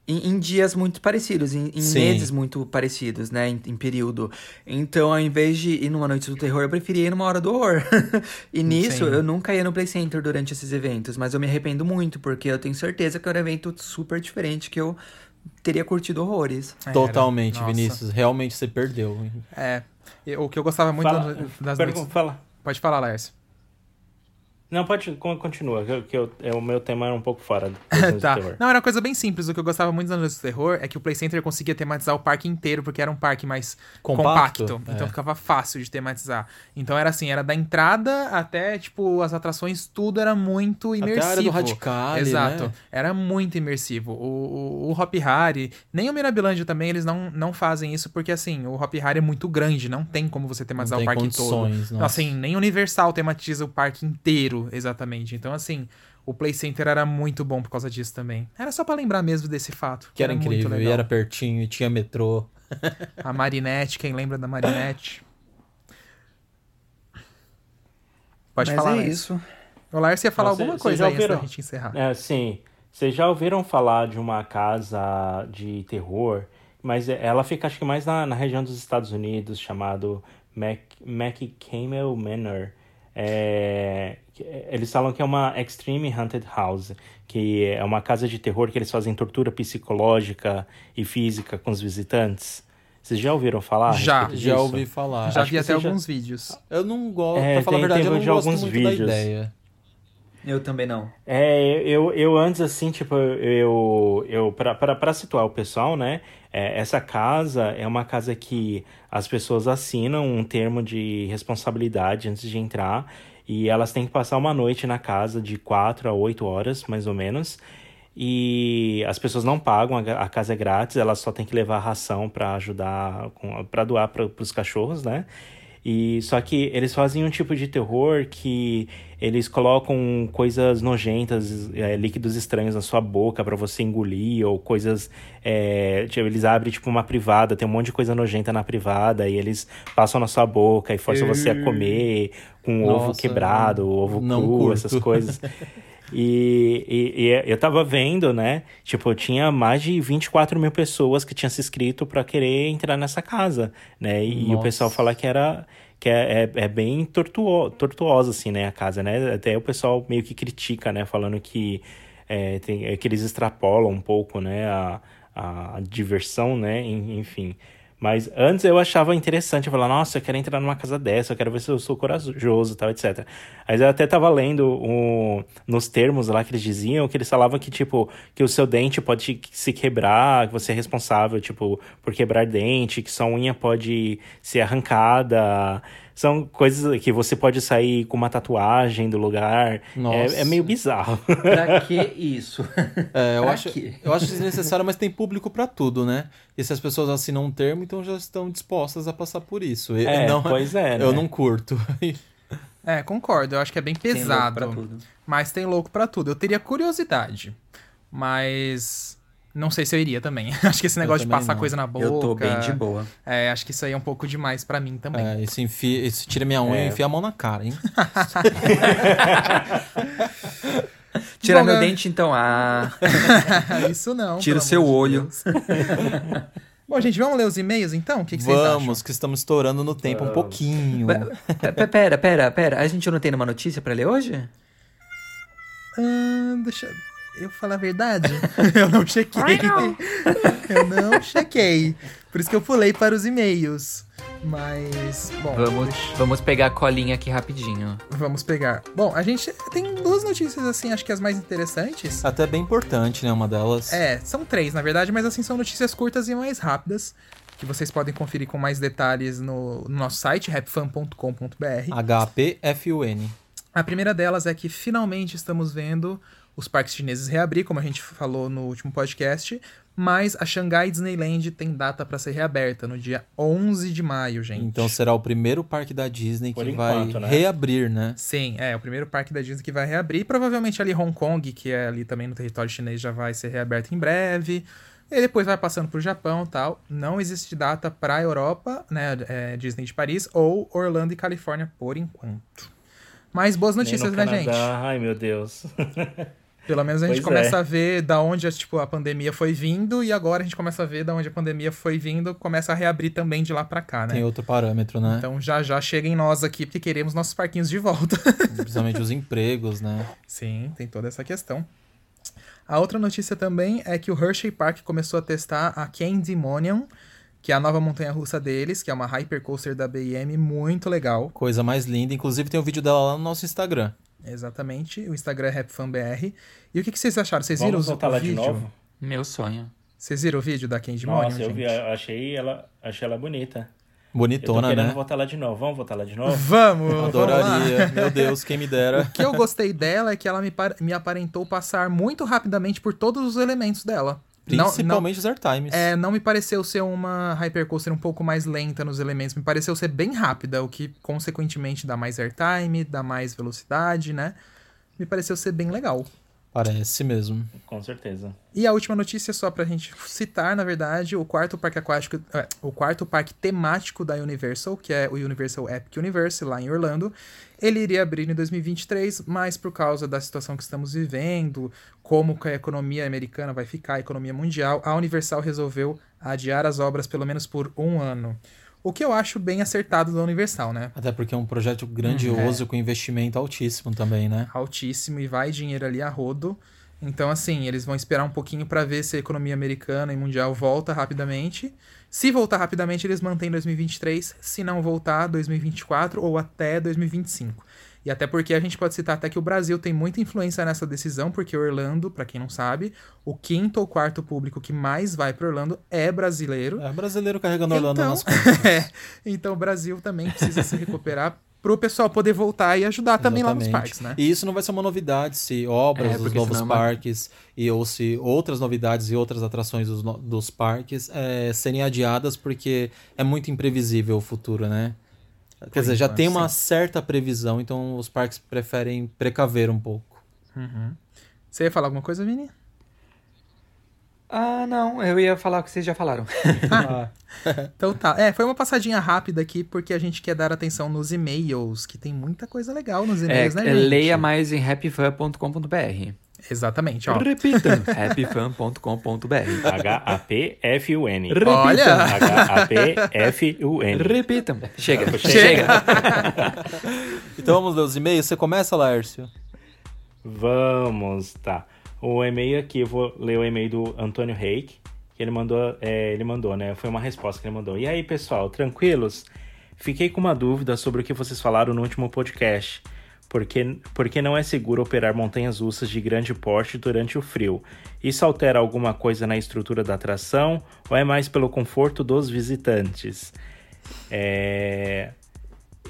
em, em dias muito parecidos, em, em meses muito parecidos, né? Em, em período. Então, ao invés de ir numa noite do terror, eu preferia ir numa hora do horror. e nisso, Sim. eu nunca ia no Play Center durante esses eventos, mas eu me arrependo muito, porque eu tenho certeza que era um evento super diferente, que eu teria curtido horrores. Era. Totalmente, Nossa. Vinícius. Realmente você perdeu. É. O que eu gostava muito Fala, das, noites... fala. Pode falar, Lércio. Não, pode, con- continua, que, eu- que eu- é, o meu tema era um pouco fora do Tá. do terror. Não, era uma coisa bem simples. O que eu gostava muito das Noites do Terror é que o Play Center conseguia tematizar o parque inteiro, porque era um parque mais Compacto, compacto. é. Então ficava fácil de tematizar. Então era assim, era da entrada até, tipo, as atrações, tudo era muito imersivo. Até a área do Radicale, Exato. né? Era muito imersivo. O, o, o Hop Hari, nem o Mirabilândia também, eles não, não fazem isso, porque assim, o Hop Hari é muito grande, não tem como você tematizar Não o parque todo. condições, nossa. Assim, nem Universal tematiza o parque inteiro, exatamente. Então, assim, o Play Center era muito bom por causa disso também. Era só pra lembrar mesmo desse fato. Que era muito incrível. E legal. era pertinho, e tinha metrô. A Marinette, quem lembra da Marinette? Pode mas falar, é Lércio. isso. O Lárcio ia falar Você- alguma você coisa já aí antes da gente encerrar. É, sim. Vocês já ouviram falar de uma casa de terror, mas ela fica acho que mais na, na região dos Estados Unidos, chamado Mac, McCamel Manor. É, que- eles falam que é uma Extreme Haunted House, que é uma casa de terror que eles fazem tortura psicológica e física com os visitantes. Vocês já ouviram falar? Já, Já ouvi falar. Já acho vi até você já- alguns vídeos. Eu não gosto, É, pra falar tem- a verdade, eu não de gosto alguns muito vídeos. da ideia. Eu também não. É, eu, eu antes, assim, tipo, eu, eu pra, pra, pra situar o pessoal, né, é, essa casa é uma casa que as pessoas assinam um termo de responsabilidade antes de entrar e elas têm que passar uma noite na casa de quatro a oito horas, mais ou menos, e as pessoas não pagam, a casa é grátis, elas só tem que levar ração para ajudar, para doar para os cachorros, né? E só que eles fazem um tipo de terror que eles colocam coisas nojentas, é, líquidos estranhos na sua boca para você engolir, ou coisas. É, tipo, eles abrem tipo uma privada, tem um monte de coisa nojenta na privada, e eles passam na sua boca e forçam você a comer com Nossa, ovo quebrado, ovo cru, curto. essas coisas. E, e, e, eu tava vendo, né? Tipo, tinha mais de 24 mil pessoas que tinham se inscrito para querer entrar nessa casa, né? E, o pessoal fala que era que é, é, é, bem tortuo, tortuosa, assim, né, a casa, né? Até o pessoal meio que critica, né? Falando que, é, tem, é que eles extrapolam um pouco, né? A, a diversão, né? Enfim. Mas antes eu achava interessante, eu falava, nossa, eu quero entrar numa casa dessa, eu quero ver se eu sou corajoso tal, etc. Mas eu até tava lendo um, nos termos lá que eles diziam, que eles falavam que, tipo, que o seu dente pode se quebrar, que você é responsável, tipo, por quebrar dente, que sua unha pode ser arrancada, são coisas que você pode sair com uma tatuagem do lugar. É, é, meio bizarro. Pra que isso? É, eu, acho, eu acho desnecessário, mas tem público para tudo, né? E se as pessoas assinam um termo, então já estão dispostas a passar por isso. É, não, pois é. Né? Eu não curto. é, concordo. Eu acho que é bem pesado. Tem mas tem louco para tudo. Eu teria curiosidade. Mas não sei se eu iria também. acho que esse negócio de passar não. coisa na boca. Eu tô bem de boa. É, acho que isso aí é um pouco demais para mim também. É, isso, enfia, isso tira minha unha é. e enfia a mão na cara, hein? Tira meu né? dente, então. Ah. isso não. Tira o seu olho. Bom, gente, vamos ler os e-mails então? O que, que vamos, vocês acham? Vamos, que estamos estourando no tempo vamos. um pouquinho. Pera, pera, pera. A gente não tem nenhuma notícia para ler hoje? Ah, deixa eu eu falar a verdade, eu não chequei. eu não chequei. Por isso que eu pulei para os e-mails. Mas, bom. Vamos, deixa... vamos pegar a colinha aqui rapidinho. Vamos pegar. Bom, a gente tem duas notícias, assim, acho que as mais interessantes. Até bem importante, né? Uma delas. É, são três, na verdade, mas assim, são notícias curtas e mais rápidas. Que vocês podem conferir com mais detalhes no, no nosso site, rapfan.com.br. HPFUN. A primeira delas é que finalmente estamos vendo os parques chineses reabrir, como a gente falou no último podcast, mas a Shanghai Disneyland tem data para ser reaberta no dia 11 de maio, gente. Então será o primeiro parque da Disney Por que enquanto, vai né? reabrir, né? Sim, é, o primeiro parque da Disney que vai reabrir. Provavelmente ali Hong Kong, que é ali também no território chinês, já vai ser reaberto em breve. E depois vai passando pro Japão tal. Não existe data pra Europa, né? É, Disney de Paris, ou Orlando e Califórnia por enquanto. Mas boas notícias, né, gente? Ai, meu Deus. Pelo menos a gente pois começa é. a ver da onde tipo, a pandemia foi vindo e agora a gente começa a ver da onde a pandemia foi vindo, começa a reabrir também de lá para cá, né? Tem outro parâmetro, né? Então já já cheguem nós aqui porque queremos nossos parquinhos de volta. Principalmente os empregos, né? Sim, tem toda essa questão. A outra notícia também é que o Hershey Park começou a testar a Candymonium, que é a nova montanha russa deles, que é uma hypercoaster da BM muito legal. Coisa mais linda, inclusive tem um vídeo dela lá no nosso Instagram. Exatamente. O Instagram é RapFanBR. E o que, que vocês acharam? Vocês viram Vamos o, lá vídeo? De novo? Meu sonho. Vocês viram o vídeo da Candy Nossa, eu vi, eu achei ela, achei ela bonita. Bonitona, eu tô né? voltar lá de novo. Vamos voltar lá de novo? Vamos! Adoraria. Vamos Meu Deus, quem me dera. O que eu gostei dela é que ela me, me aparentou passar muito rapidamente por todos os elementos dela. Principalmente não, os airtimes. É, não me pareceu ser uma hypercoaster um pouco mais lenta nos elementos. Me pareceu ser bem rápida, o que consequentemente dá mais airtime, dá mais velocidade, né? me pareceu ser bem legal. Parece mesmo. Com certeza. E a última notícia, só pra gente citar, na verdade, o quarto parque aquático, é, o quarto parque temático da Universal, que é o Universal Epic Universe, lá em Orlando. Ele iria abrir em 2023, mas por causa da situação que estamos vivendo, como a economia americana vai ficar, a economia mundial, a Universal resolveu adiar as obras pelo menos por um ano. O que eu acho bem acertado da Universal, né? Até porque é um projeto grandioso, uhum. com investimento altíssimo também, né? Altíssimo e vai dinheiro ali a rodo. Então, assim, eles vão esperar um pouquinho para ver se a economia americana e mundial volta rapidamente. Se voltar rapidamente, eles mantêm 2023. Se não voltar, 2024 ou até 2025. E até porque a gente pode citar até que o Brasil tem muita influência nessa decisão, porque Orlando, para quem não sabe, o quinto ou quarto público que mais vai para Orlando é brasileiro. É brasileiro carregando Orlando então, nas costas. é, então o Brasil também precisa se recuperar pro pessoal poder voltar e ajudar também lá nos Exatamente. parques, né? E isso não vai ser uma novidade se obras É, dos novos senão é parques e ou se outras novidades e outras atrações dos, dos parques é, serem adiadas porque é muito imprevisível o futuro, né? Quer dizer, já enquanto, tem uma sim. certa previsão, então os parques preferem precaver um pouco. Uhum. Você ia falar alguma coisa, Vini? Ah, não, eu ia falar o que vocês já falaram. Então tá. É, foi uma passadinha rápida aqui porque a gente quer dar atenção nos e-mails, que tem muita coisa legal nos É, e-mails, né, gente? leia mais em happyfan.com.br. Exatamente, ó. Repita, happyfan.com.br. H-A-P-F-U-N. Olha! H-A-P-F-U-N. Repitam. Chega, Chega. chega. Então vamos ler os e-mails. Você começa, Lércio? Vamos, tá. O e-mail aqui, eu vou ler o e-mail do Antônio Reik, que ele mandou, é, ele mandou, né? Foi uma resposta que ele mandou. E aí, pessoal, tranquilos? Fiquei com uma dúvida sobre o que vocês falaram no último podcast. Porque, porque não é seguro operar montanhas russas de grande porte durante o frio? Isso altera alguma coisa na estrutura da atração ou é mais pelo conforto dos visitantes? É...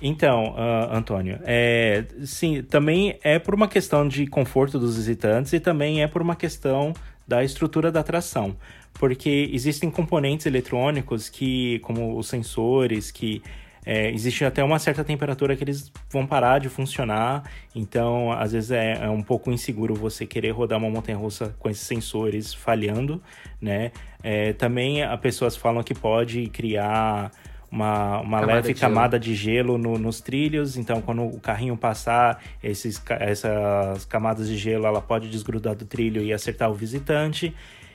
Então, ah, Antônio, é, sim, também é por uma questão de conforto dos visitantes e também é por uma questão da estrutura da atração, porque existem componentes eletrônicos que, como os sensores, que é, existe até uma certa temperatura que eles vão parar de funcionar, então às vezes é, é um pouco inseguro você querer rodar uma montanha-russa com esses sensores falhando, né? É, também as pessoas falam que pode criar uma, uma Camada leve de gelo. camada de gelo no- nos trilhos, então quando o carrinho passar, esses, essas camadas de gelo ela pode desgrudar do trilho e acertar o visitante.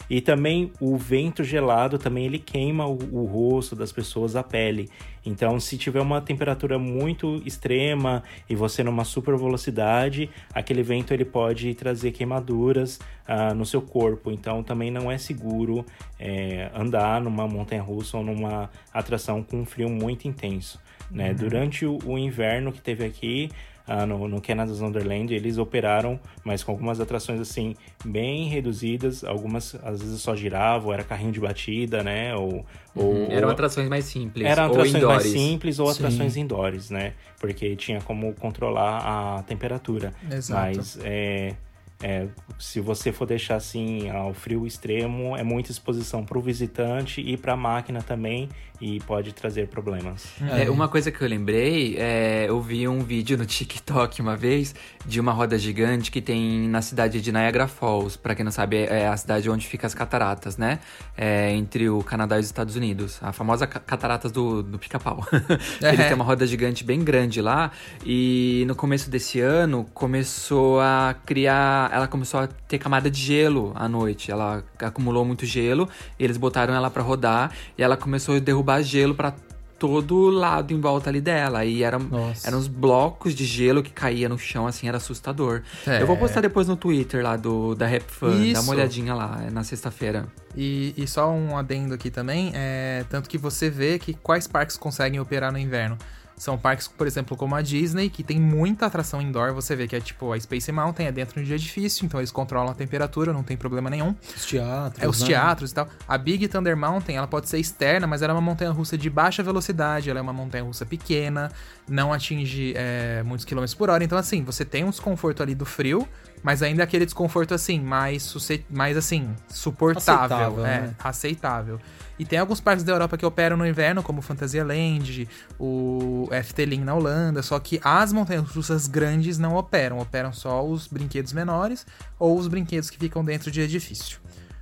E também o vento gelado também ele queima o, o rosto das pessoas, a pele. Então, se tiver uma temperatura muito extrema e você numa super velocidade, aquele vento ele pode trazer queimaduras ah, no seu corpo. Então, também não é seguro é, andar numa montanha-russa ou numa atração com um frio muito intenso. Né? Durante o, o inverno que teve aqui, ah, no, no Canada's Wonderland, eles operaram, mas com algumas atrações assim bem reduzidas, algumas às vezes só giravam, era carrinho de batida, né? Ou, ou Uhum. Eram atrações mais simples. eram ou atrações mais simples ou Sim. atrações indoors, né? Porque tinha como controlar a temperatura. Exato. Mas é, é, se você for deixar assim ao frio extremo, é muita exposição para o visitante e para a máquina também e pode trazer problemas. É, uma coisa que eu lembrei, é, eu vi um vídeo no TikTok uma vez de uma roda gigante que tem na cidade de Niagara Falls. Pra quem não sabe, é a cidade onde fica as cataratas, né? É, entre o Canadá e os Estados Unidos. A famosa ca- cataratas do, do pica-pau. Ele É. tem uma roda gigante bem grande lá. E no começo desse ano começou a criar. Ela começou a ter camada de gelo à noite. Ela acumulou muito gelo. E eles botaram ela pra rodar. E ela começou a derrubar gelo pra todo lado em volta ali dela. E eram, Nossa. eram uns blocos de gelo que caía no chão, assim, era assustador. É. Eu vou postar depois no Twitter lá do da Rap Fan, dá uma olhadinha lá, é na sexta-feira. E, e só um adendo aqui também, é tanto que você vê que quais parques conseguem operar no inverno. São parques, por exemplo, como a Disney, que tem muita atração indoor. Você vê que é tipo a Space Mountain, é dentro de edifício, então eles controlam a temperatura, não tem problema nenhum. Os teatros. É os né? teatros e tal. A Big Thunder Mountain, ela pode ser externa, mas ela é uma montanha russa de baixa velocidade, ela é uma montanha russa pequena, não atinge é, muitos quilômetros por hora. Então, assim, você tem um desconforto ali do frio, mas ainda é aquele desconforto, assim, mais, mais assim, suportável. Aceitável, é, né? aceitável. E tem alguns parques da Europa que operam no inverno, como o Fantasyland, o Efteling na Holanda, só que as montanhas russas grandes não operam, operam só os brinquedos menores ou os brinquedos que ficam dentro de edifício.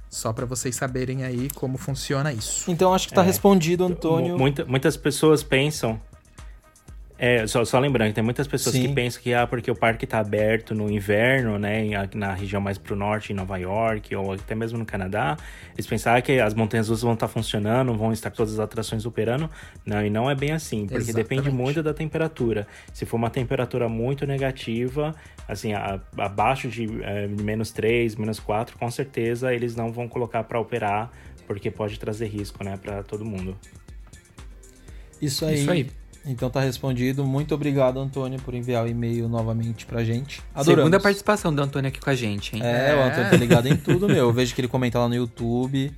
Só pra vocês saberem aí como funciona isso. Então acho que tá É. respondido, Antônio. Mu- muita- muitas pessoas pensam. É, só, só lembrando, tem muitas pessoas Sim. que pensam que, ah, porque o parque tá aberto no inverno, né, na região mais pro norte, em Nova York, ou até mesmo no Canadá, eles pensam ah, que as montanhas russas vão estar funcionando, vão estar todas as atrações operando. Não, e não é bem assim, porque depende Exatamente. muito da temperatura. Se for uma temperatura muito negativa, assim, a- abaixo de eh, menos 3, menos 4, com certeza eles não vão colocar para operar, porque pode trazer risco, né, para todo mundo. Isso aí. Isso aí. Então tá respondido. Muito obrigado, Antônio, por enviar o e-mail novamente pra gente. Adoramos. Segunda participação do Antônio aqui com a gente, hein? É, o Antônio tá ligado em tudo, meu. Eu vejo que ele comenta lá no YouTube.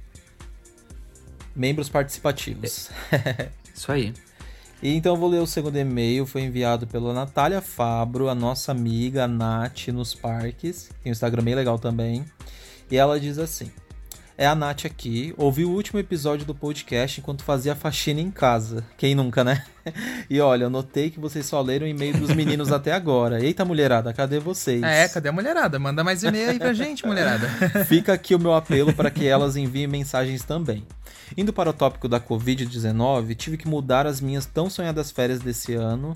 Membros participativos. Isso aí. E então eu vou ler o segundo e-mail, foi enviado pela Natália Fabro, a nossa amiga Nath nos parques. Tem um Instagram bem legal também. E ela diz assim: É a Nath aqui, ouvi o último episódio do podcast enquanto fazia faxina em casa. Quem nunca, né? E olha, eu notei que vocês só leram o e-mail dos meninos até agora. Eita, mulherada, cadê vocês? É, cadê a mulherada? Manda mais e-mail aí pra gente, mulherada. Fica aqui o meu apelo para que elas enviem mensagens também. Indo para o tópico da Covid-19, tive que mudar as minhas tão sonhadas férias desse ano.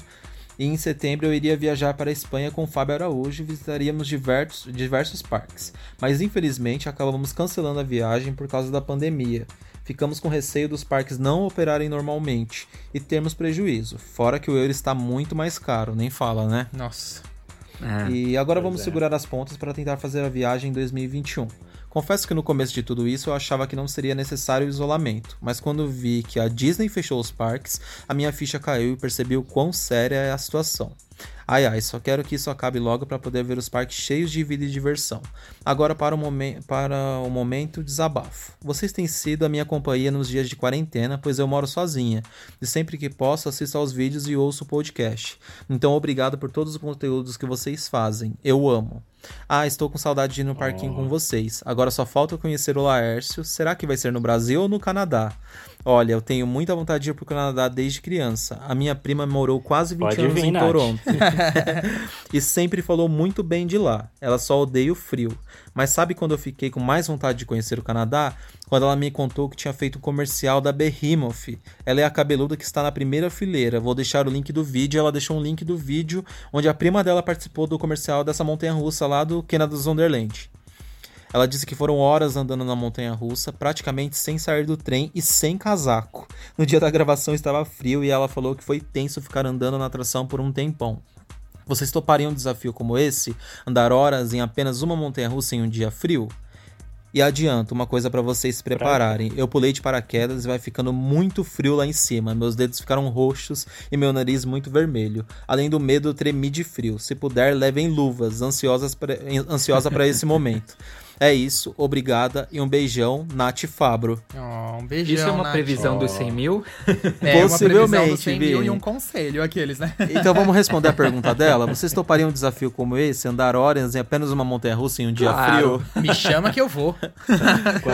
E em setembro eu iria viajar para a Espanha com o Fábio Araújo e visitaríamos diversos, diversos parques. Mas infelizmente acabamos cancelando a viagem por causa da pandemia. Ficamos com receio dos parques não operarem normalmente e termos prejuízo. Fora que o euro está muito mais caro, nem fala, né? Nossa. É. E agora vamos é. segurar as pontas para tentar fazer a viagem em 2021. Confesso que no começo de tudo isso eu achava que não seria necessário o isolamento, mas quando vi que a Disney fechou os parques, a minha ficha caiu e percebi o quão séria é a situação. Ai ai, só quero que isso acabe logo para poder ver os parques cheios de vida e diversão. Agora para o, momen para o momento desabafo. Vocês têm sido a minha companhia nos dias de quarentena, pois eu moro sozinha. E sempre que posso assisto aos vídeos e ouço o podcast. Então obrigado por todos os conteúdos que vocês fazem. Eu amo. Ah, estou com saudade de ir no parquinho com vocês. Agora só falta conhecer o Laércio. Será que vai ser no Brasil ou no Canadá? Olha, eu tenho muita vontade de ir pro Canadá desde criança. A minha prima morou quase 20 Pode anos vir, em Nath. Toronto. e sempre falou muito bem de lá. Ela só odeia o frio. Mas sabe quando eu fiquei com mais vontade de conhecer o Canadá? Quando ela me contou que tinha feito um comercial da Behemoth. Ela é a cabeluda que está na primeira fileira. Vou deixar o link do vídeo. Ela deixou um link do vídeo onde a prima dela participou do comercial dessa montanha russa lá do Canada's Wonderland. Ela disse que foram horas andando na montanha russa, praticamente sem sair do trem e sem casaco. No dia da gravação estava frio e ela falou que foi tenso ficar andando na atração por um tempão. Vocês topariam um desafio como esse? Andar horas em apenas uma montanha russa em um dia frio? E adianto, uma coisa para vocês se prepararem. Eu pulei de paraquedas e vai ficando muito frio lá em cima. Meus dedos ficaram roxos e meu nariz muito vermelho. Além do medo, eu tremi de frio. Se puder, levem luvas, ansiosas pra, ansiosa para esse momento. É isso, obrigada e um beijão, Nath Fabro. Oh, um beijão, Isso é uma Nath. previsão dos 100 mil? É, uma previsão Possivelmente, do 100 mil e um conselho, aqueles, né? Então vamos responder a pergunta dela. Vocês topariam um desafio como esse? Andar horas em apenas uma montanha russa em um dia Claro. frio? Me chama que eu vou,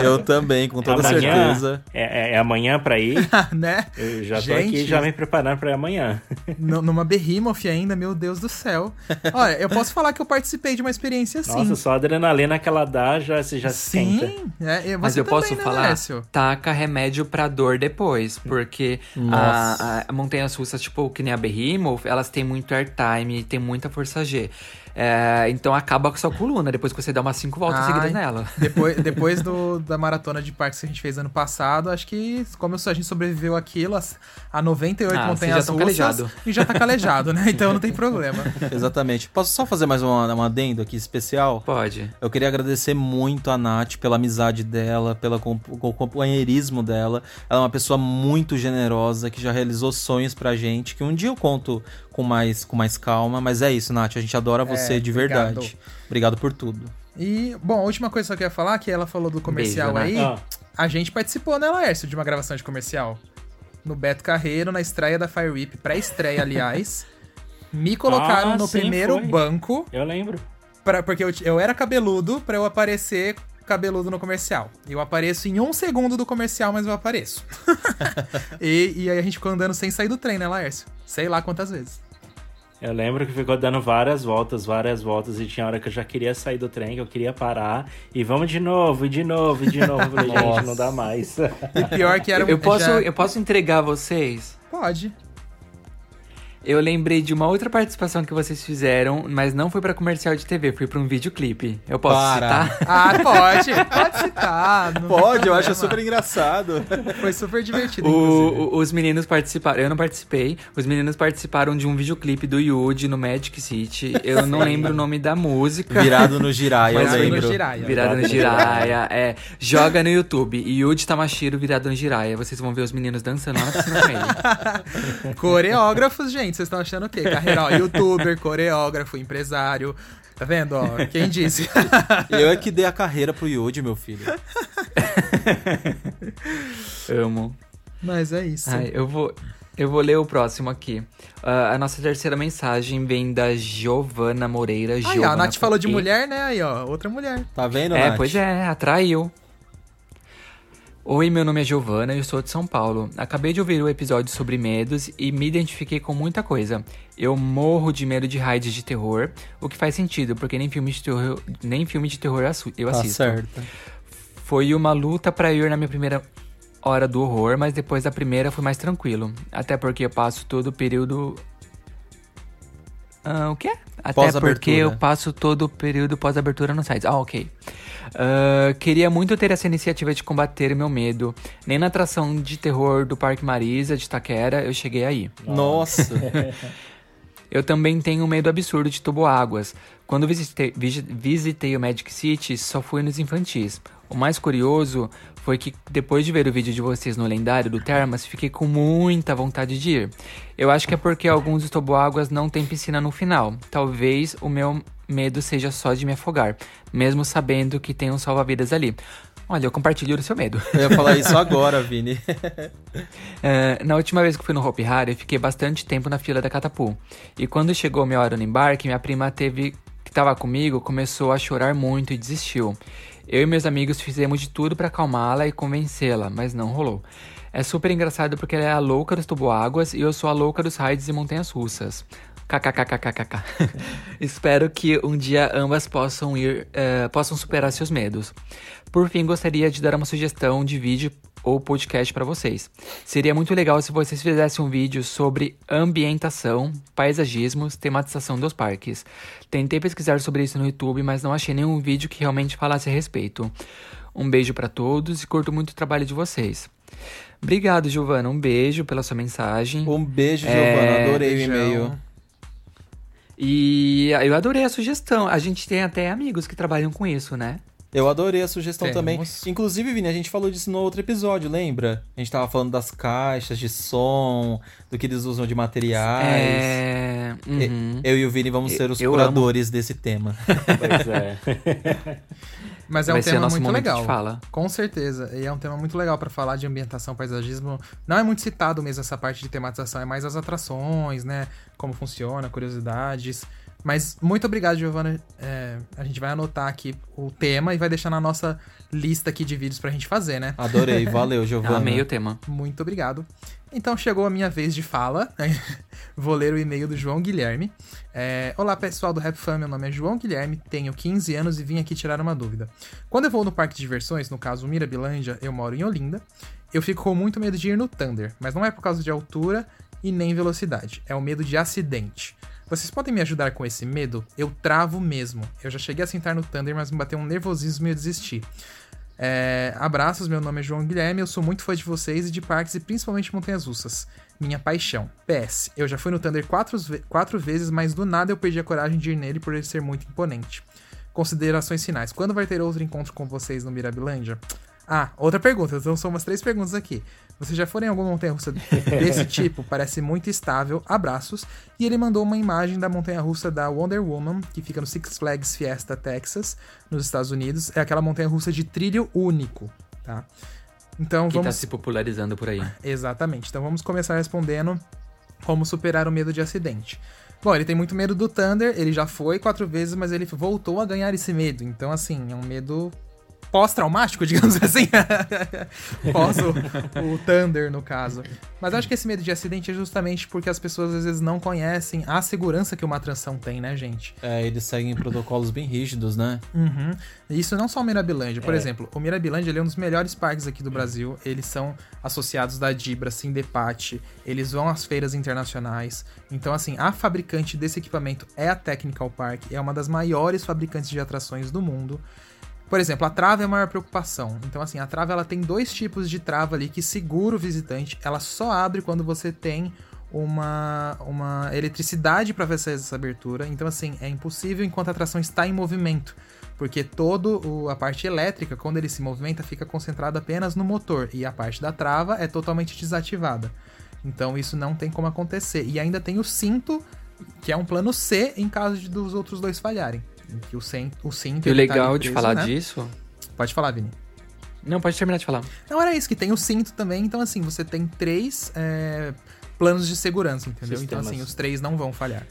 Eu também, com toda amanhã, certeza. É, é- é amanhã pra ir. né? Eu já tô Gente. aqui já me preparando pra amanhã. Numa Behemoth ainda, meu Deus do céu. Olha, eu posso falar que eu participei de uma experiência assim. Nossa, só a adrenalina que ela dá já se já se Sim, é, e Mas você eu posso também, né, falar, Lécio? taca remédio pra dor depois, porque a, a, montanhas russas, tipo, que nem a Behemoth, elas têm muito airtime, tem muita força G. É, então acaba com a sua coluna, depois que você dá umas cinco voltas Ai, seguidas nela. Depois, depois do, da maratona de parques que a gente fez ano passado, acho que como a gente sobreviveu aquilo, a 98 Ah, montanhas russas, calejado. e já tá calejado, né? Então não tem problema. Exatamente. Posso só fazer mais uma, um adendo aqui especial? Pode. Eu queria agradecer muito a Nath pela amizade dela, pelo com- com- companheirismo dela. Ela é uma pessoa muito generosa que já realizou sonhos pra gente, que um dia eu conto com mais, com mais calma. Mas é isso, Nath. A gente adora você de obrigado. verdade. Obrigado por tudo. E, bom, a última coisa que eu queria falar, que ela falou do comercial Beijo, aí, Ah, a gente participou, né, Laércio, de uma gravação de comercial. No Beto Carreiro, na estreia da Fire Whip, pré-estreia, aliás. Me colocaram Ah, no sim, primeiro foi. banco, eu lembro. pra, porque eu, eu era cabeludo, pra eu aparecer cabeludo no comercial. Eu apareço em um segundo do comercial, mas eu apareço. e, e aí a gente ficou andando sem sair do trem, né, Laércio? Sei lá quantas vezes. Eu lembro que ficou dando várias voltas, várias voltas, e tinha hora que eu já queria sair do trem, que eu queria parar, e vamos de novo, e de novo, e de novo. Eu falei, gente, não dá mais. E pior que era Eu posso, já- eu posso entregar vocês? Pode. Eu lembrei de uma outra participação que vocês fizeram, mas não foi pra comercial de TV, foi pra um videoclipe. Eu posso Para. citar? Ah, pode. Pode citar. Pode, eu acho super engraçado. Foi super divertido, O- inclusive. o- os meninos participaram, eu não participei, os meninos participaram de um videoclipe do Yuji no Magic City. Eu não lembro o nome da música. Virado no Jiraiya, eu no lembro. Jiraiya. Virado no Jiraya, é. Joga no YouTube. Yuji Tamashiro virado no Jiraya. Vocês vão ver os meninos dançando lá na piscina com ele. Coreógrafos, gente, vocês estão achando o quê? Carreira, ó, youtuber, coreógrafo, empresário. Tá vendo, ó? Quem disse? Eu é que dei a carreira pro Yuji, meu filho. Amo. Mas é isso. Ai, eu vou. Eu vou ler o próximo aqui. Uh, a nossa terceira mensagem vem da Giovana Moreira. Aí, Giovana ó, a Nath falou de E. mulher, né? Aí, ó, outra mulher. Tá vendo, É, Nath? pois é, atraiu. Oi, meu nome é Giovana e eu sou de São Paulo. Acabei de ouvir o episódio sobre medos e me identifiquei com muita coisa. Eu morro de medo de raids de terror, o que faz sentido, porque nem filme de terror, nem filme de terror eu Tá assisto. certo. Foi uma luta pra ir na minha primeira hora do horror, mas depois da primeira foi mais tranquilo. Até porque eu passo todo o período. Ah, o quê? Até porque eu passo todo o período pós-abertura no site. Ah, ok. Ah, queria muito ter essa iniciativa de combater meu medo. Nem na atração de terror do Parque Marisa, de Taquera, eu cheguei aí. Nossa. Eu também tenho um medo absurdo de tuboáguas. Quando visitei, visi- visitei o Magic City, só fui nos infantis. O mais curioso foi que depois de ver o vídeo de vocês no lendário do Termas, fiquei com muita vontade de ir. Eu acho que é porque alguns dos toboáguas não têm piscina no final. Talvez o meu medo seja só de me afogar, mesmo sabendo que tem um salva-vidas ali. Olha, eu compartilho o seu medo. Eu ia falar isso agora, Vini. É, na última vez que fui no Hopi Hari, eu fiquei bastante tempo na fila da Catapu. E quando chegou minha hora no embarque, minha prima teve que estava comigo começou a chorar muito e desistiu. Eu e meus amigos fizemos de tudo para acalmá-la e convencê-la, mas não rolou. É super engraçado porque ela é a louca dos tuboáguas e eu sou a louca dos raids e montanhas russas. KKKKKK. Espero que um dia ambas possam ir, eh, possam superar seus medos. Por fim, gostaria de dar uma sugestão de vídeo ou podcast para vocês. Seria muito legal se vocês fizessem um vídeo sobre ambientação, paisagismos, tematização dos parques. Tentei pesquisar sobre isso no YouTube, mas não achei nenhum vídeo que realmente falasse a respeito. Um beijo para todos e curto muito o trabalho de vocês. Obrigado, Giovana. Um beijo pela sua mensagem. Um beijo, É, Giovana. Adorei o e-mail. E eu adorei a sugestão. A gente tem até amigos que trabalham com isso, né? Eu adorei a sugestão Temos. também. Inclusive, Vini, a gente falou disso no outro episódio, lembra? A gente tava falando das caixas de som, do que eles usam de materiais. É. uhum. Eu e o Vini vamos ser os Eu curadores desse tema. Pois é. Mas é Vai um tema muito legal. fala. Com certeza. E é um tema muito legal pra falar de ambientação, paisagismo. Não é muito citado mesmo essa parte de tematização, é mais as atrações, né? Como funciona, curiosidades. Mas muito obrigado, Giovana. É, a gente vai anotar aqui o tema e vai deixar na nossa lista aqui de vídeos pra gente fazer, né? Adorei, valeu, Giovana. Amei o tema. Muito obrigado. Então chegou a minha vez de fala. né? Vou ler o e-mail do João Guilherme. É, Olá pessoal do Rap Fan, meu nome é João Guilherme, tenho 15 anos e vim aqui tirar uma dúvida. Quando eu vou no parque de diversões, no caso Mirabilândia, eu moro em Olinda, eu fico com muito medo de ir no Thunder, mas não é por causa de altura e nem velocidade, é o medo de acidente. Vocês podem me ajudar com esse medo? Eu travo mesmo. Eu já cheguei a sentar no Thunder, mas me bateu um nervosismo e eu desisti. É, abraços, meu nome é João Guilherme, eu sou muito fã de vocês e de parques e principalmente montanhas russas. Minha paixão. PS, eu já fui no Thunder quatro, quatro vezes, mas do nada eu perdi a coragem de ir nele por ele ser muito imponente. Considerações finais. Quando vai ter outro encontro com vocês no Mirabilândia? Ah, outra pergunta. Então são umas três perguntas aqui. Vocês já foram em alguma montanha russa desse tipo? Parece muito estável. Abraços. E ele mandou uma imagem da montanha russa da Wonder Woman, que fica no Six Flags Fiesta, Texas, nos Estados Unidos. É aquela montanha russa de trilho único, tá? Então Que vamos. tá se popularizando por aí. Exatamente. Então vamos começar respondendo como superar o medo de acidente. Bom, ele tem muito medo do Thunder, ele já foi quatro vezes, mas ele voltou a ganhar esse medo. Então, assim, é um medo pós-traumático, digamos assim. Pós o, o Thunder, no caso. Mas eu acho que esse medo de acidente é justamente porque as pessoas às vezes não conhecem a segurança que uma atração tem, né, gente? É, eles seguem protocolos bem rígidos, né? Uhum. Isso não só o Mirabilândia. Por É. exemplo, o Mirabilândia é um dos melhores parques aqui do Brasil. Eles são associados da Dibra, Sindepat. Eles vão às feiras internacionais. Então, assim, a fabricante desse equipamento é a Technical Park. É uma das maiores fabricantes de atrações do mundo. Por exemplo, a trava é a maior preocupação. Então, assim, a trava ela tem dois tipos de trava ali que segura o visitante. Ela só abre quando você tem uma, uma eletricidade para fazer essa abertura. Então, assim, é impossível enquanto a atração está em movimento. Porque toda a parte elétrica, quando ele se movimenta, fica concentrada apenas no motor. E a parte da trava é totalmente desativada. Então isso não tem como acontecer. E ainda tem o cinto, que é um plano C em caso de, dos outros dois falharem. Em Que o, cen- o cinto. E o ele tá legal de preso, falar né? disso. Pode falar, Vini. Não, pode terminar de falar. Não era isso, que tem o cinto também. Então, assim, você tem três é, planos de segurança, entendeu? Sistemas. Então, assim, os três não vão falhar.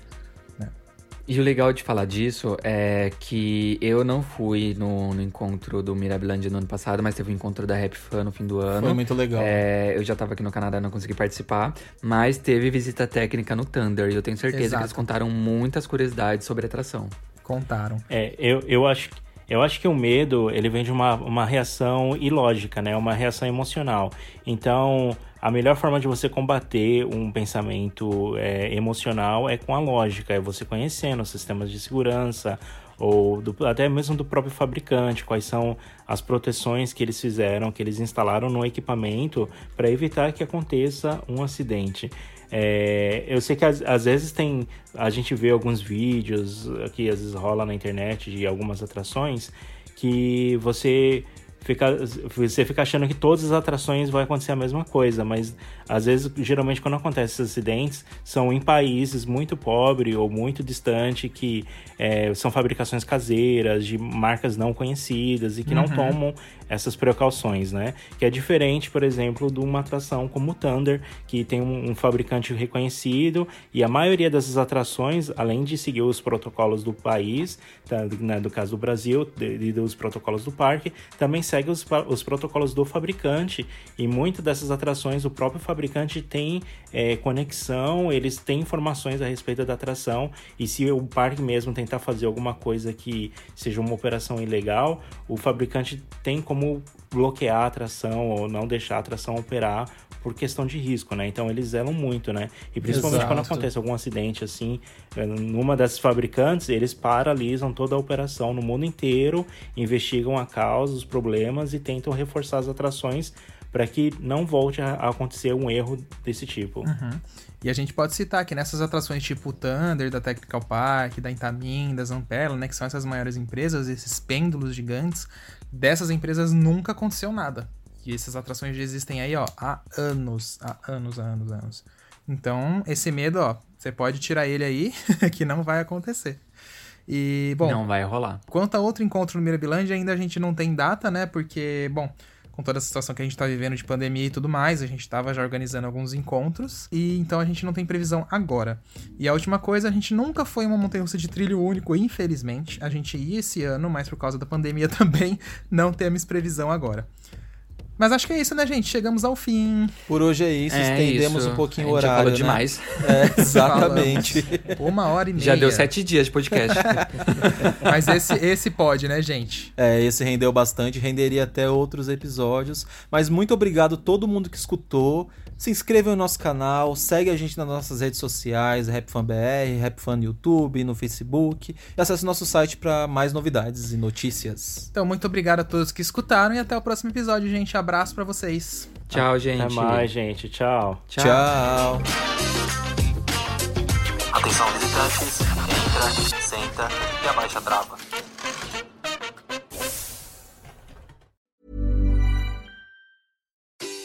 E o legal de falar disso é que eu não fui no, no encontro do Mirabiland no ano passado, mas teve o encontro da Rap Fan no fim do ano. Foi muito legal. É, eu já tava aqui no Canadá, não consegui participar, mas teve visita técnica no Thunder e eu tenho certeza Exato. que eles contaram muitas curiosidades sobre a atração. Contaram. É, eu, eu acho eu acho que o medo ele vem de uma, uma reação ilógica, né? Uma reação emocional. Então, a melhor forma de você combater um pensamento é, emocional é com a lógica, é você conhecendo os sistemas de segurança ou do- até mesmo do próprio fabricante, quais são as proteções que eles fizeram, que eles instalaram no equipamento para evitar que aconteça um acidente. É, eu sei que às, às vezes tem. A gente vê alguns vídeos que às vezes rola na internet de algumas atrações que você fica, você fica achando que todas as atrações vai acontecer a mesma coisa, mas às vezes, geralmente, quando acontecem esses acidentes, são em países muito pobres ou muito distantes, que é, são fabricações caseiras, de marcas não conhecidas e que não Uhum. tomam essas precauções, né? Que é diferente, por exemplo, de uma atração como o Thunder, que tem um, um fabricante reconhecido e a maioria dessas atrações, além de seguir os protocolos do país, tá, né, do caso do Brasil e dos protocolos do parque, também segue os, os protocolos do fabricante e muitas dessas atrações o próprio fabricante tem é, conexão, eles têm informações a respeito da atração e se o parque mesmo tentar fazer alguma coisa que seja uma operação ilegal, o fabricante tem como bloquear a atração ou não deixar a atração operar por questão de risco, né? Então eles zelam muito, né? E principalmente quando Exato. acontece algum acidente assim, eh, numa dessas fabricantes, eles paralisam toda a operação no mundo inteiro, investigam a causa, os problemas e tentam reforçar as atrações para que não volte a acontecer um erro desse tipo. Uhum. E a gente pode citar que nessas atrações tipo o Thunder, da Technical Park, da Intamin, da Zampella, né, que são essas maiores empresas, esses pêndulos gigantes, dessas empresas nunca aconteceu nada. E essas atrações já existem aí, ó, há anos, há anos, há anos, há anos. Então, esse medo, ó, você pode tirar ele aí, que não vai acontecer. E, bom, não vai rolar. Quanto a outro encontro no Mirabilândia, ainda a gente não tem data, né? Porque, bom, com toda a situação que a gente tá vivendo de pandemia e tudo mais, a gente tava já organizando alguns encontros, e então a gente não tem previsão agora. E a última coisa, a gente nunca foi uma montanha-russa de trilho único, infelizmente. A gente ia esse ano, mas por causa da pandemia também não temos previsão agora. Mas acho que é isso, né, gente? Chegamos ao fim. Por hoje é isso, É estendemos isso. um pouquinho o A gente já horário. falou né? demais. É, exatamente. Uma hora e meia. Já deu sete dias de podcast. Mas esse, esse pode, né, gente? É, esse rendeu bastante, renderia até outros episódios. Mas muito obrigado a todo mundo que escutou. Se inscreva no nosso canal, segue a gente nas nossas redes sociais, RapFanBR, RapFan no YouTube, no Facebook. E acesse nosso site para mais novidades e notícias. Então, muito obrigado a todos que escutaram e até o próximo episódio, gente. Abraço pra vocês. Tchau, gente. Até mais, gente. Tchau. Tchau. Tchau. Atenção visitantes, entra, senta e abaixa a trava.